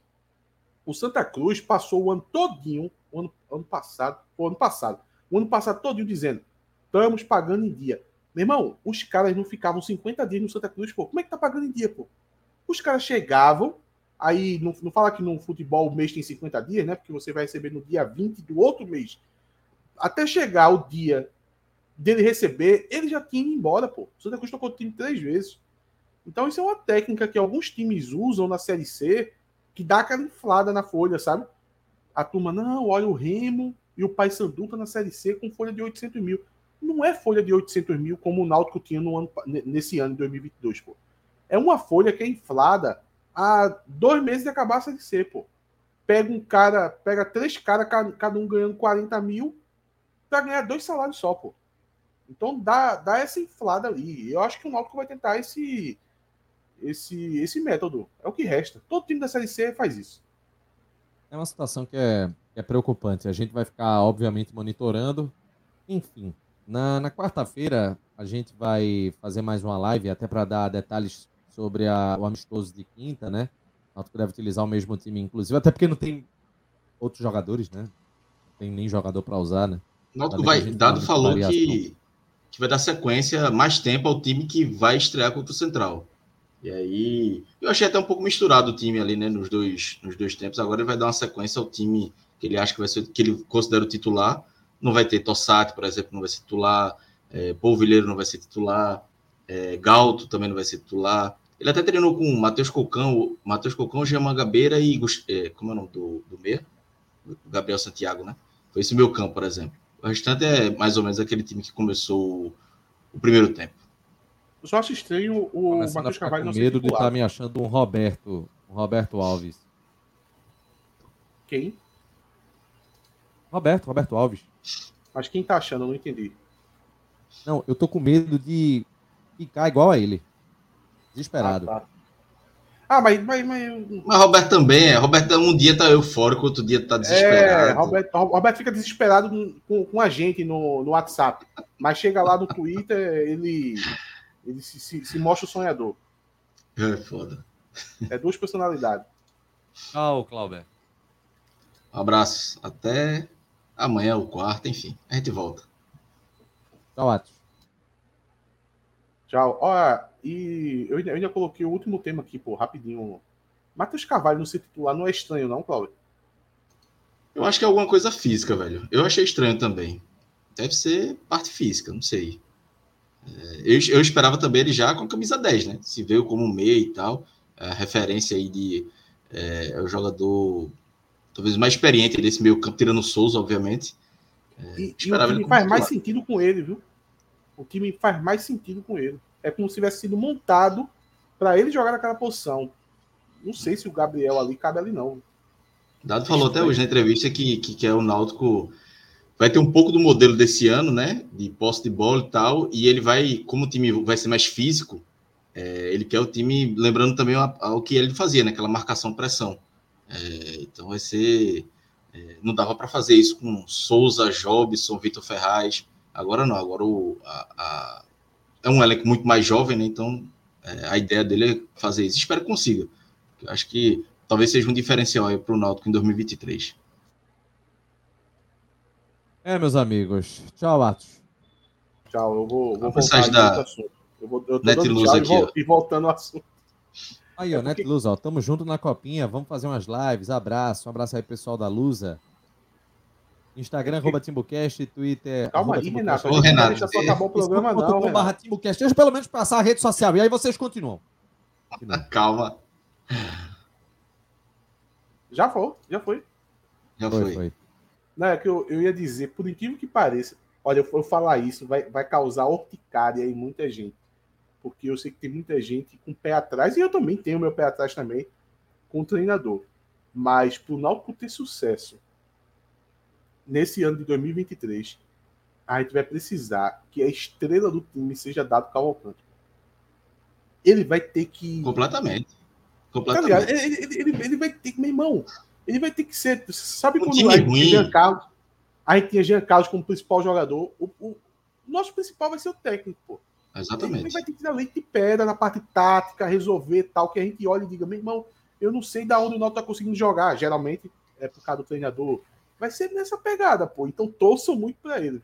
O Santa Cruz passou o ano todinho, o ano, ano passado, o ano passado, o ano passado todo dizendo: estamos pagando em dia. Meu irmão, os caras não ficavam 50 dias no Santa Cruz, pô. Como é que tá pagando em dia, pô? Os caras chegavam, aí não, não fala que no futebol o mês tem 50 dias, né? Porque você vai receber no dia 20 do outro mês. Até chegar o dia dele receber, ele já tinha ido embora, pô. O Santa Cruz tocou o time três vezes. Então, isso é uma técnica que alguns times usam na Série C que dá aquela inflada na folha, sabe? A turma, não, olha o Remo, e o Paysandu está na Série C com folha de 800 mil. Não é folha de 800 mil como o Náutico tinha no ano, nesse ano de 2022, pô. É uma folha que é inflada há dois meses de acabar a Série C, pô. Pega um cara, pega três caras, cada um ganhando 40 mil, para ganhar dois salários só, pô. Então dá, dá essa inflada ali. Eu acho que o Náutico vai tentar esse, esse, esse método. É o que resta. Todo time da Série C faz isso. É uma situação que é é preocupante. A gente vai ficar, obviamente, monitorando. Enfim, na, na quarta-feira a gente vai fazer mais uma live, até para dar detalhes sobre a, o amistoso de quinta, né? O Náutico deve utilizar o mesmo time, inclusive, até porque não tem outros jogadores, né? Não tem nem jogador para usar, né? Náutico vai, Dado falou que, que vai dar sequência mais tempo ao time que vai estrear contra o Central. E aí, eu achei até um pouco misturado o time ali, né, nos dois, nos dois tempos. Agora ele vai dar uma sequência ao time que ele acha que vai ser, que ele considera o titular. Não vai ter Tossati, por exemplo, não vai ser titular. É, Polvilheiro não vai ser titular. É, Galto também não vai ser titular. Ele até treinou com Matheus Cocão, Matheus Cocão, Jean Mangabeira e é, como é o nome do, do meia? Gabriel Santiago, né? Foi esse meu campo, por exemplo. O restante é mais ou menos aquele time que começou o primeiro tempo. Eu só acho estranho o Matheus Carvalho não ser medo de estar tá me achando um Roberto, um Roberto Alves. Quem? Roberto, Roberto Alves. Mas quem tá achando? Eu não entendi. Não, eu tô com medo de ficar igual a ele. Desesperado. Ah, tá. ah mas, mas, mas... mas Roberto também é. Roberto um dia tá eufórico, outro dia tá desesperado. É, Roberto, Roberto fica desesperado com, com a gente no, no WhatsApp. Mas chega lá no Twitter, ele, ele se, se, se mostra o sonhador. É foda. É duas personalidades. Tchau, Clauber. Um abraço. Até amanhã, o quarto, enfim. A gente volta. Tchau, Atos. Tchau. Olha, e eu ainda, eu ainda, coloquei o último tema aqui, pô, rapidinho. Matheus Carvalho não ser titular não é estranho, não, Cláudio? Eu acho que é alguma coisa física, velho. Eu achei estranho também. Deve ser parte física, não sei. É, eu, eu esperava também ele já com a camisa 10, né? Se veio como meia e tal. A referência aí de. É, é o jogador talvez mais experiente desse meio campo, tirando o Souza, obviamente. É, e, e o time faz mais sentido com ele, viu? O time faz mais sentido com ele. É como se tivesse sido montado para ele jogar naquela posição. Não sei se o Gabriel ali cabe ali, não. Dado falou até hoje na entrevista que, que, que é o Náutico vai ter um pouco do modelo desse ano, né? De posse de bola e tal. E ele vai, como o time vai ser mais físico, é, ele quer o time, lembrando também ao que ele fazia, né? Aquela marcação-pressão. É, então vai ser. É, não dava para fazer isso com Souza, Jobson, Vitor Ferraz. Agora não, agora o, a, a, é um elenco muito mais jovem, né? Então é, a ideia dele é fazer isso. Espero que consiga. Eu acho que talvez seja um diferencial para o Náutico em 2023. É, meus amigos. Tchau, Atos. Tchau, eu vou, vou voltar da... Eu vou eu tô Netluz aqui, e, e voltando ao assunto. Aí, ó, é Netluz, ó, tamo junto na copinha, vamos fazer umas lives, abraço, um abraço aí pessoal da Lusa. Instagram, arroba Timbucast, Twitter. Calma aí, Renato. Ô, Renato. Deixa só acabar o programa, não. não barra Timbucast. Deixa pelo menos passar a rede social. E aí vocês continuam. Calma. Já foi, já foi. Já foi. foi. foi. Não, é que eu, eu ia dizer, por incrível que pareça, olha, eu, eu falar isso vai, vai causar urticária em muita gente porque eu sei que tem muita gente com o pé atrás, e eu também tenho meu pé atrás também com o treinador. Mas para o Náutico ter sucesso nesse ano de 2023, a gente vai precisar que a estrela do time seja dado Cavalcante. Ele vai ter que. Completamente. Completamente. Tá ele, ele, ele, ele, vai ter que, meu irmão, ele vai ter que ser. Sabe um quando a gente. Jean Carlos, a gente tinha Jean Carlos como principal jogador? O, o, nosso principal vai ser o técnico, pô. Exatamente. Ele vai ter que dar leite de pedra na parte tática, resolver tal, que a gente olha e diga, meu irmão, eu não sei da onde o Náutico tá conseguindo jogar. Geralmente é por causa do treinador. Vai ser nessa pegada, pô. Então torçam muito para ele.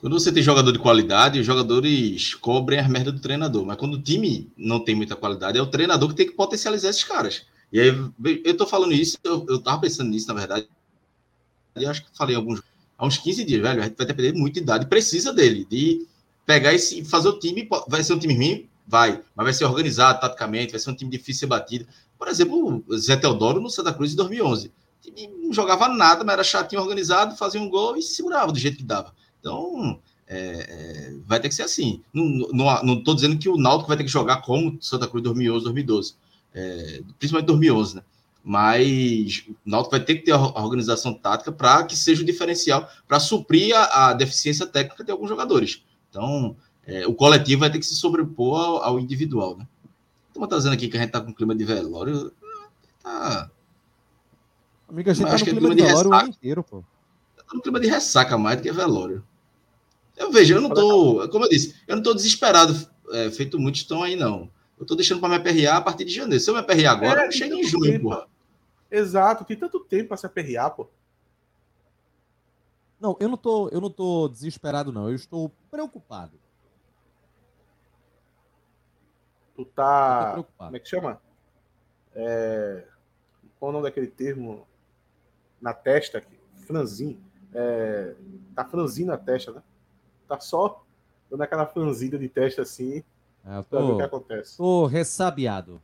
Quando você tem jogador de qualidade, os jogadores cobrem as merdas do treinador. Mas quando o time não tem muita qualidade, é o treinador que tem que potencializar esses caras. E aí, eu tô falando isso, eu, eu tava pensando nisso, na verdade. Eu acho que falei alguns. Há uns 15 dias, velho. A gente vai depender muito de idade. Precisa dele, de pegar esse fazer o time, vai ser um time ruim? Vai, mas vai ser organizado taticamente, vai ser um time difícil de ser batido. Por exemplo, o Zé Teodoro no Santa Cruz em 2011. O time não jogava nada, mas era chatinho organizado, fazia um gol e se segurava do jeito que dava. Então, é, é, vai ter que ser assim. Não estou dizendo que o Náutico vai ter que jogar como Santa Cruz 2011, 2012. É, principalmente 2011, né? Mas o Náutico vai ter que ter a organização tática para que seja o diferencial, para suprir a, a deficiência técnica de alguns jogadores. Então, é, o coletivo vai ter que se sobrepor ao, ao individual, né? Estamos trazendo aqui que a gente está com clima de velório. Tá. Amiga, a gente tá acho no é clima clima de de velório o ressaca. ano inteiro, pô. Tá no clima de ressaca mais do que velório. Eu vejo, eu não tô, como eu disse, eu não tô desesperado, é, feito muitos estão aí, não. Eu tô deixando para me aperrear a partir de janeiro. Se eu me aperrear agora, É, eu chego tem em junho, tempo. porra. Exato, tem tanto tempo pra se aperrear, pô. Não, eu não tô, eu não tô desesperado, não. Eu estou preocupado. Tu tô tá. preocupado. Como é que chama? É... Qual o nome daquele termo? Na testa aqui. Franzin. É... Tá franzindo a testa, né? Tá só dando aquela franzida de testa assim É, eu pra ver o que tô, acontece. tô ressabiado.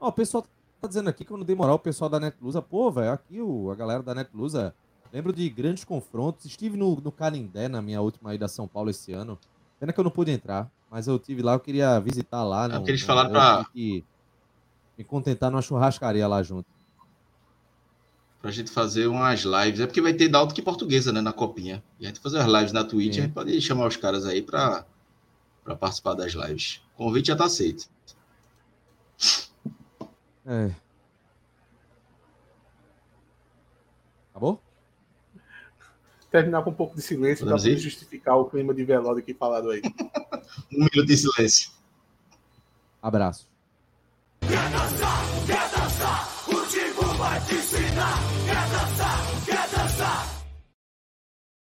Ó, o pessoal tá dizendo aqui que eu não dei moral o pessoal da Netlusa. Pô, velho, aqui o, a galera da Netlusa. Lembro de grandes confrontos. Estive no, no Canindé na minha última ida a São Paulo esse ano. Pena que eu não pude entrar, mas eu tive lá, eu queria visitar lá. É no- eles falaram pra- que me contentar numa churrascaria lá junto. Pra gente fazer umas lives. É porque vai ter Náutico e Portuguesa, né, na copinha. E a gente fazer umas lives na Twitch, Sim. a gente pode chamar os caras aí pra, pra participar das lives. O convite já tá aceito. É. Acabou? Terminar com um pouco de silêncio pra Podemos poder justificar o clima de velório aqui falado aí. Um minuto de silêncio. Abraço. Quer dançar, o time vai te ensinar.